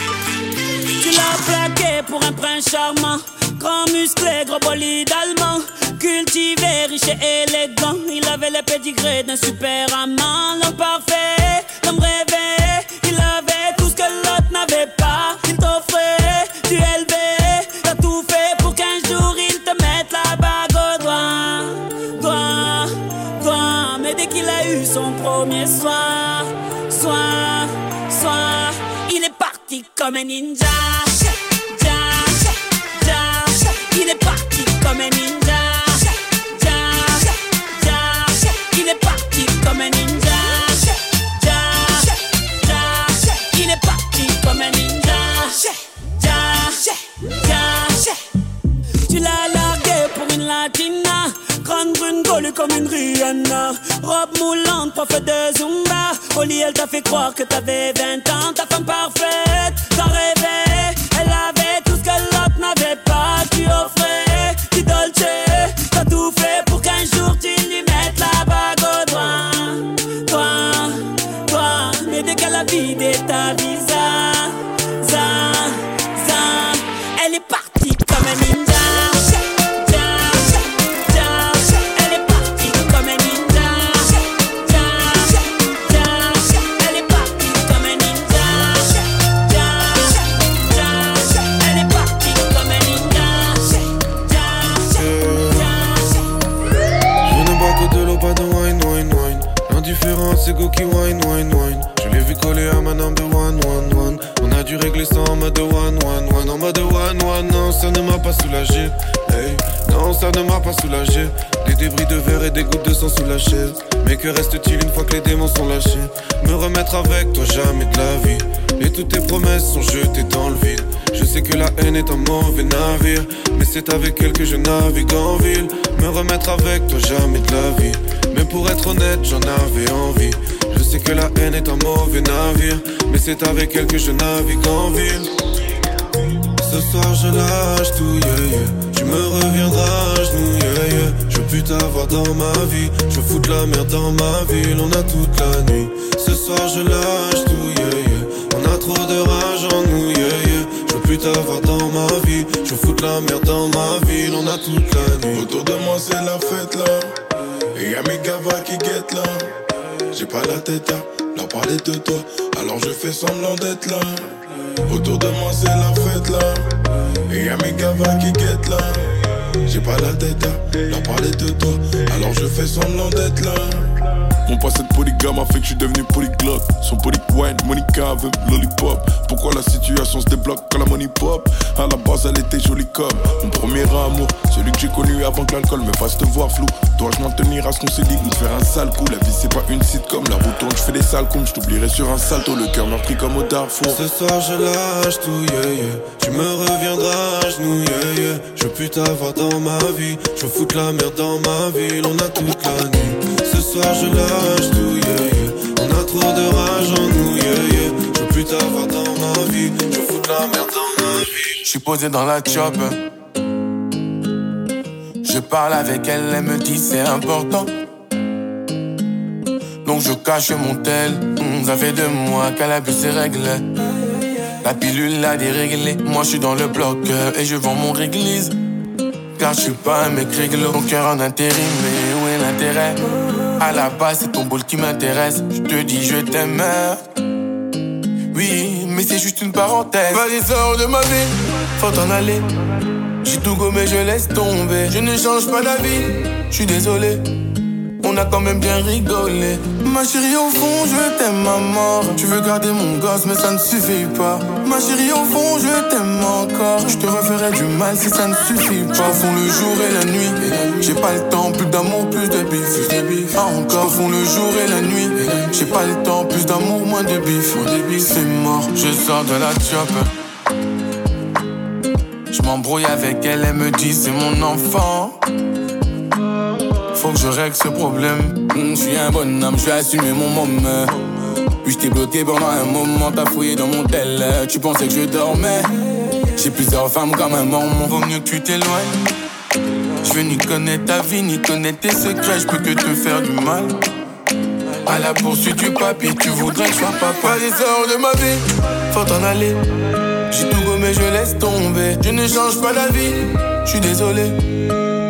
Tu l'as plaqué pour un prince charmant. Grand musclé, gros bolide allemand. Cultivé, riche et élégant. Il avait les pédigrés d'un super amant. L'homme parfait, l'homme rêvé. Il avait tout ce que l'autre n'avait pas. Il t'offrait du LV. T'as tout fait pour qu'un jour il te mette la bague au doigt. Doigt, doigt. Mais dès qu'il a eu son premier soir, soir, soir, il est parti comme un ninja. Comme un ninja. Ja, ja, il est parti comme un ninja. Ja, ja, il est parti comme un ninja. Ja, ja, tu l'as largué pour une latina. Grande brune golue comme une Rihanna. Robe moulante, prof de Zumba. Au elle t'a fait croire que t'avais 20 ans. Ta femme parfaite, t'en rêvais. Elle avait tout ce que l'autre n'avait pas. Tu offrais. Tout fait pour qu'un jour tu lui mettes la bague au doigt. Toi, toi, mais dès qu'elle a vidé ta visa, za, za, elle est partie comme un ninja. Soulagé. Des débris de verre et des gouttes de sang sous la chaise. Mais que reste-t-il une fois que les démons sont lâchés? Me remettre avec toi, jamais de la vie. Et toutes tes promesses sont jetées dans le vide. Je sais que la haine est un mauvais navire. Mais c'est avec elle que je navigue en ville. Me remettre avec toi, jamais de la vie. Mais pour être honnête, j'en avais envie. Je sais que la haine est un mauvais navire. Mais c'est avec elle que je navigue en ville. Ce soir je lâche tout. Tu me reviendras à genoux, yeah. Je veux plus t'avoir dans ma vie. Je veux foutre la merde dans ma ville. On a toute la nuit. Ce soir je lâche tout, yeah, yeah. On a trop de rage en nous. Je veux plus t'avoir dans ma vie. Je veux foutre la merde dans ma ville. On a toute la nuit. Autour de moi c'est la fête là. Et y'a mes gavas qui guettent là. J'ai pas la tête à leur parler de toi. Alors je fais semblant d'être là. Autour de moi c'est la fête là. Et y'a mes gavas qui guettent là. J'ai pas la tête à leur parler de toi. Alors je fais semblant d'être là. Mon passé de polygame a fait que je suis devenu polyglotte. Son polywine, Monica veut lollipop. Pourquoi la situation se débloque quand la money pop? À la base, elle était jolie comme mon premier amour. Celui que j'ai connu avant que l'alcool me fasse te voir flou. Dois-je m'en tenir à ce qu'on s'est dit? Ou de faire un sale coup? La vie, c'est pas une sitcom. La route tourne, je fais des sales coups. Je t'oublierai sur un salto. Le cœur meurtri comme au Darfour. Ce soir je lâche tout, yeah, yeah. Tu me reviendras à genoux, yeah. Je veux plus t'avoir dans ma vie. Je veux foutre la merde dans ma ville. On a toute la nuit. Ce soir je lâche tout, yeah, yeah. On a trop de rage en nous. Je veux plus t'avoir dans ma vie. Je veux foutre la merde dans ma vie. Je suis posé dans la chop. Je parle avec elle, elle me dit c'est important. Donc je cache mon tel. Hmm, ça fait deux mois qu'elle a bu ses règles. La pilule l'a déréglé. Moi je suis dans le bloc euh, et je vends mon réglise. Car je suis pas un mec réglo. Mon cœur en intérim, mais où est l'intérêt? À la base, c'est ton boule qui m'intéresse. Je te dis, je t'aime. Oui, mais c'est juste une parenthèse. Vas-y, sors de ma vie, faut t'en aller. J'ai tout gommé, je laisse tomber. Je ne change pas d'avis, je suis désolé. On a quand même bien rigolé. Ma chérie, au fond, je t'aime à mort. Tu veux garder mon gosse, mais ça ne suffit pas. Ma chérie, au fond, je t'aime encore. Je te referai du mal si ça ne suffit pas. Au fond, le jour et la nuit. J'ai pas le temps, plus d'amour, plus de bif. Ah, encore. Fond, le jour et la nuit. J'ai pas le temps, plus d'amour, moins de bif. C'est mort, je sors de la chop. Je m'embrouille avec elle, elle me dit c'est mon enfant. Je règle ce problème. Mm, Je suis un bonhomme, je vais assumer mon moment. Puis je t'ai bloqué pendant un moment, t'as fouillé dans mon tel. Tu pensais que je dormais? J'ai plusieurs femmes comme un mormon. Vaut mieux que tu t'éloignes. Je veux ni connaître ta vie, ni connaître tes secrets. Je peux que te faire du mal. À la poursuite du papier, tu voudrais que je sois papa. Allez, sors de ma vie, faut t'en aller. J'ai tout gommé, je laisse tomber. Je ne change pas d'avis, je suis désolé.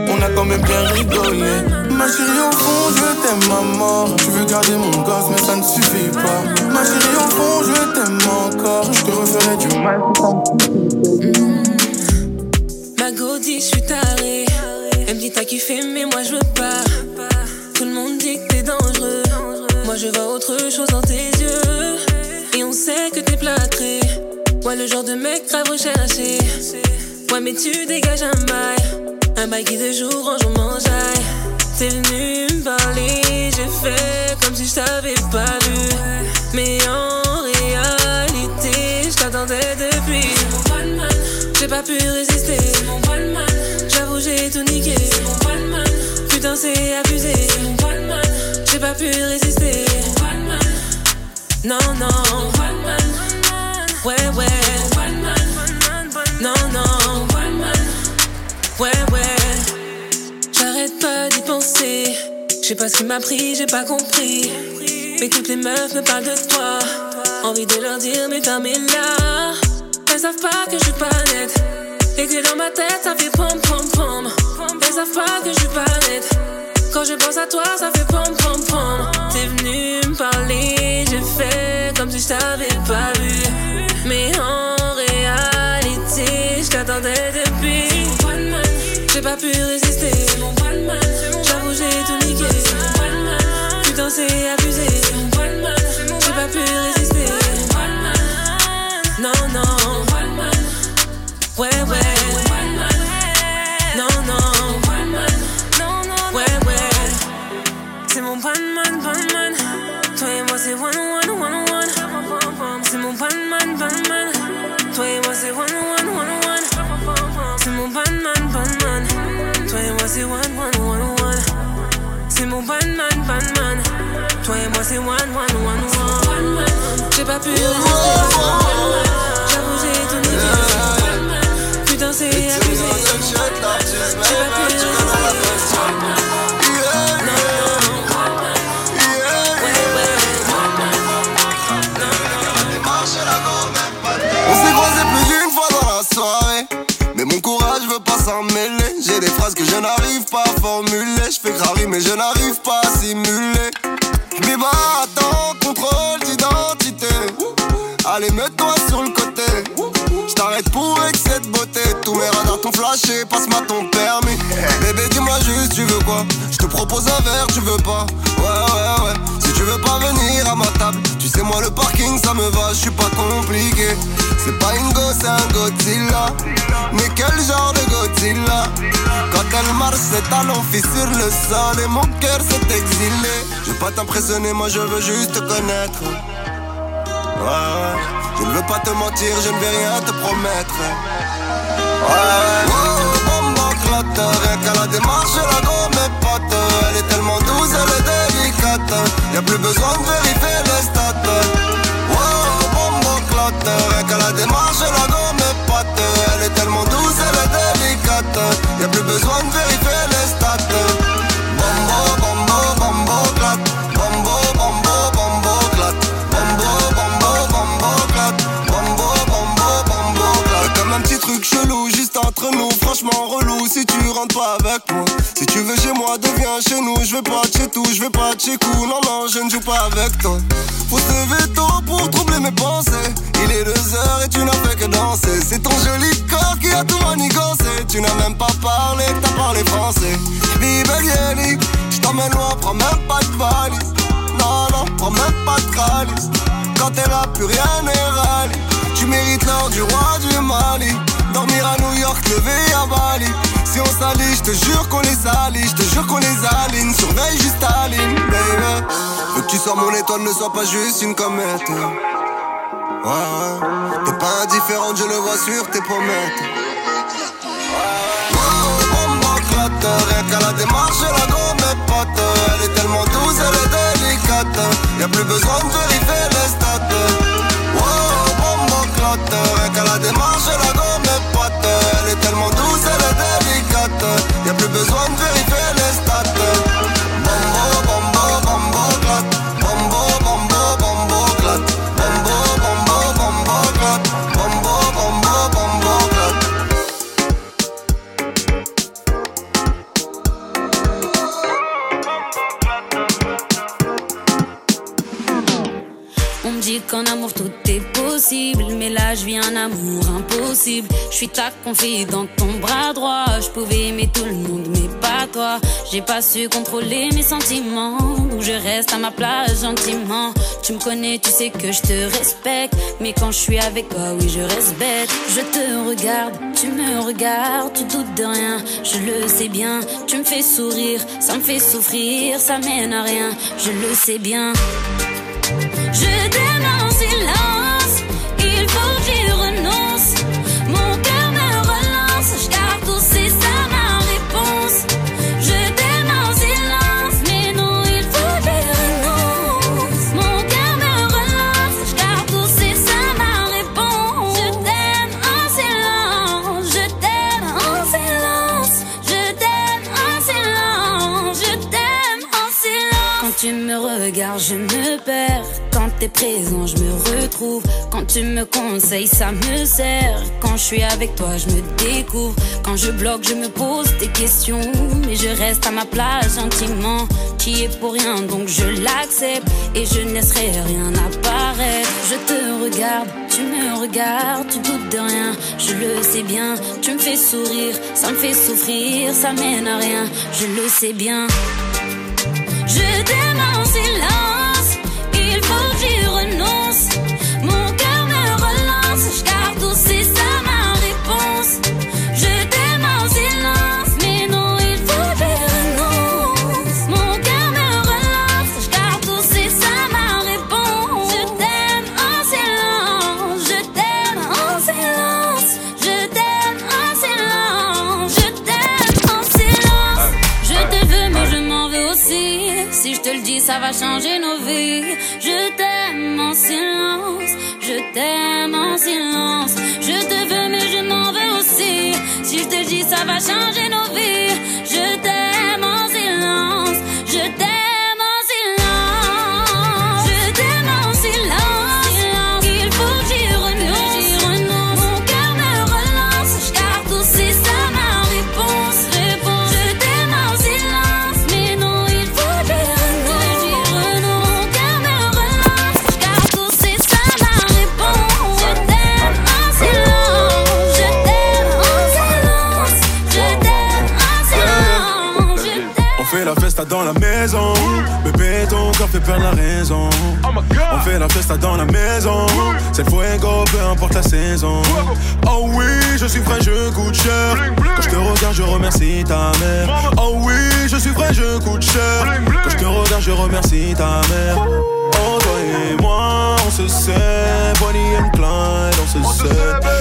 On a quand même bien rigolé. Ma chérie, au fond, je t'aime à mort. Tu veux garder mon gosse, mais ça ne suffit pas. Ma chérie, au fond, je t'aime encore. Je te referai du mal Ma go dit je suis taré. Elle me dit t'as kiffé mais moi je veux pas. Tout le monde dit que t'es dangereux. Moi je vois autre chose dans tes yeux. Et on sait que t'es plâtré. Ouais le genre de mec grave recherché. Ouais mais tu dégages un bail. Un bail qui de jour en jour m'enjaille. Venu me parler, j'ai fait comme si je t'avais pas vu. Mais en réalité, je t'attendais depuis. J'ai pas pu résister. J'avoue, j'ai tout niqué. Putain, c'est abusé. J'ai pas pu résister. Non, non. Ouais, ouais. Non, non. Ouais, ouais. Sais pas ce qui m'a pris, j'ai pas compris. Mais toutes les meufs me parlent de toi. Envie de leur dire, mais fermez-la. Elles savent pas que je suis pas nette. Et que dans ma tête, ça fait pom pom pom. Elles savent pas que je suis pas nette. Quand je pense à toi, ça fait pom pom pom. T'es venu me parler, j'ai fait comme si je t'avais pas vu. Mais en réalité, je t'attendais depuis. J'ai pas pu résister. pensée abusée. J'ai pas pu résister. Non, non. Ouais, ouais. Non, non. C'est one, one, one, one. C'est mon. Toi et moi, c'est one, one, one, one. C'est mon panman, panman. Toi et moi, c'est one, one, one, one. C'est mon. J'ai pas pu résister. J'avoue, j'ai tout. Putain, c'est abusé. J'ai pas pu. Mais mon courage veut pas s'en mêler. J'ai des phrases que je n'arrive pas à formuler. Je fais mais je n'arrive pas à simuler. Mais bah attends, contrôle d'identité. Allez, mets-toi sur le côté. Je t'arrête pour excès de beauté. Tous mes radars t'ont flashé, passe-moi ton permis. Bébé, dis-moi juste, tu veux quoi? Je te propose un verre, tu veux pas? Ouais, ouais, ouais. Si tu veux pas venir à ma table, moi le parking ça me va, je suis pas compliqué. C'est pas une gosse, c'est un Godzilla. Mais quel genre de Godzilla? Quand elle marche, ses talons sur le sol et mon cœur s'est exilé. Je veux pas t'impressionner, moi je veux juste te connaître. Ouais. Je ne veux pas te mentir, je ne vais rien te promettre. Ouais, Bibelieli, je t'emmène loin, prends même pas de valise. Non, non, prends même pas de calice. Quand t'es là, plus rien n'est rallye. Tu mérites l'or du roi du Mali. Dormir à New York, lever à Bali. Si on s'allie, je te jure qu'on les salit, je te jure qu'on les aligne. Surveille juste ta ligne, baby. Veux que tu sois mon étoile, ne sois pas juste une comète. Ouais, ouais. T'es pas indifférente, je le vois sur tes promesses. Rien qu'à la démarche, la gomme est pote. Elle est tellement douce, elle est délicate. Y'a plus besoin de vérifier les stats. Oh, bombo clotte, rien qu'à la démarche, la gomme est pote. Elle est tellement douce, elle est délicate. Y'a plus besoin de vérifier les stats. Suis ta confie dans ton bras droit. Je pouvais aimer tout le monde, mais pas toi. J'ai pas su contrôler mes sentiments, donc je reste à ma place gentiment. Tu me connais, tu sais que je te respecte, mais quand je suis avec toi, oui je reste bête. Je te regarde, tu me regardes, tu doutes de rien, je le sais bien. Tu me fais sourire, ça me fait souffrir, ça mène à rien, je le sais bien. Je t'aime en silence, t'es présent, je me retrouve. Quand tu me conseilles, ça me sert. Quand je suis avec toi, je me découvre. Quand je bloque, je me pose des questions. Mais je reste à ma place gentiment. Qui est pour rien, donc je l'accepte. Et je ne laisserai rien apparaître. Je te regarde, tu me regardes, tu doutes de rien. Je le sais bien, tu me fais sourire. Ça me fait souffrir, ça mène à rien. Je le sais bien. Je t'aime en silence, la festa dans la maison. Bébé, ton corps fait perdre la raison. On fait la festa dans la maison. C'est le fuego, peu importe la saison. Oh oui, je suis frais, je coûte cher. Quand je te regarde, je remercie ta mère. Oh oui, je suis frais, je coûte cher. Quand je te regarde, je remercie ta mère. Oh, et moi, on se sait. Bonnie and Clyde, on se sait.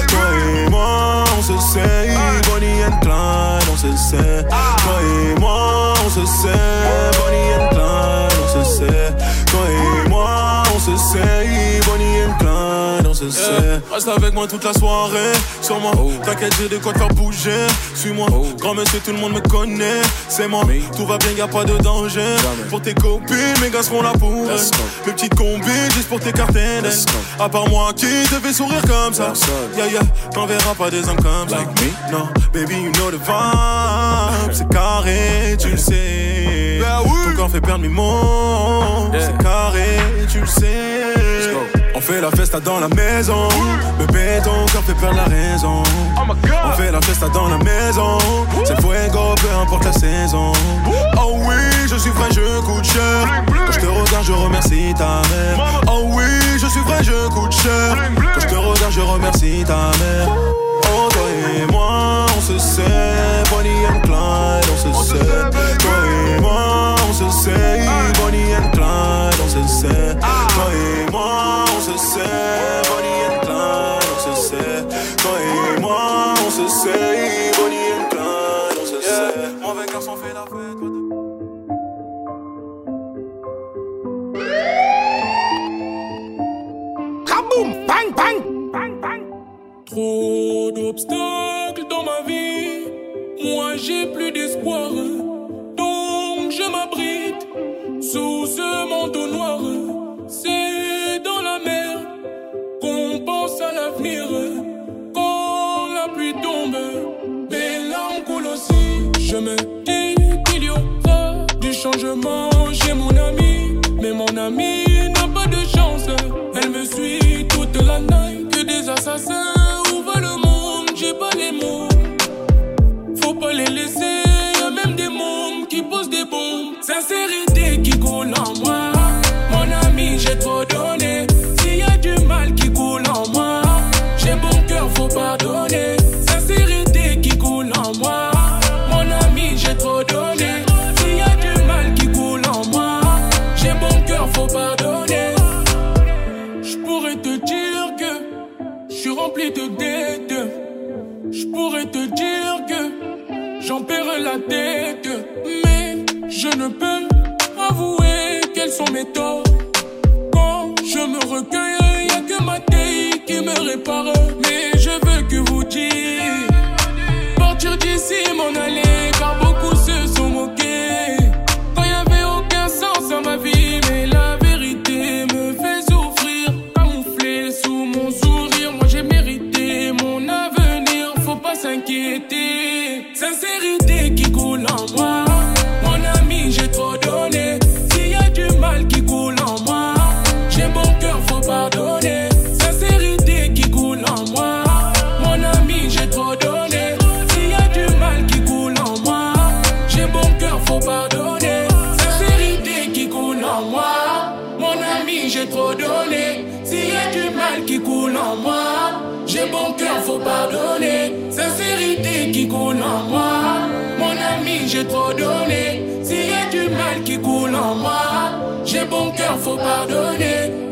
Toi et moi, on se sait. Bonnie and Clyde, on se sait. Toi et moi, on se sait. Bonnie and Clyde, on se sait. Toi et moi, on se sait. Bonnie and Clyde, Reste avec moi toute la soirée. Sur moi, t'inquiète, j'ai de quoi te faire bouger. Suis-moi, grand monsieur, tout le monde me connaît. C'est moi, tout va bien, y a pas de danger. Pour tes copines, mes gars seront là pour elles. Mes petites combines, juste pour t'écarter d'elles. À part moi qui te fait sourire comme ça. Yeah, yeah, t'en verras pas des hommes comme ça. Non, baby, you know the vibe. C'est carré, tu le sais. Ton corps fait perdre mes mots. C'est carré, tu le sais. On fait la festa dans la maison. Bébé, ton corps fait perdre la raison. On fait la festa dans la maison. C'est le fuego, peu importe la saison. Oh oui, je suis vrai, je coûte cher. Quand je te regarde, je remercie ta mère. Oh oui, je suis vrai, je coûte cher. Quand je te regarde, je remercie ta mère. Oh, toi et moi, on se sait. Bonnie and Clyde, on se sait. Toi et moi, on se sait. Bonnie and Clyde, se sait. Toi et moi, on se sait. Bonnie and Clyde, on se sait. Toi et moi, on se sait. Bonnie and Clyde, on se sait. Mon avec garçon fait la fête. Kaboum, bang, bang. Trop d'obstacles dans ma vie, moi j'ai plus d'espoir. Donc je m'abrite sous ce manteau noir. C'est dans la mer qu'on pense à l'avenir. Quand la pluie tombe, mes larmes coulent aussi. Je me dis qu'il y aura du changement chez mon ami. Mais mon ami n'a pas de chance. Elle me suit toute la night. Que des assassins, où va le monde? J'ai pas les mots. Faut pas les laisser, Sincérité qui coule en moi. Mon ami, j'ai trop donné. S'il y a du mal qui coule en moi, j'ai bon cœur, faut pardonner. Sincérité qui coule en moi. Mon ami, j'ai trop donné. S'il y a du mal qui coule en moi, j'ai bon cœur, faut pardonner. Je pourrais te dire que je suis rempli de dettes. Je pourrais te dire que j'en paierai la tête. Ne peux avouer quels sont mes torts. Quand je me recueille, moi, j'ai bon cœur, faut pardonner.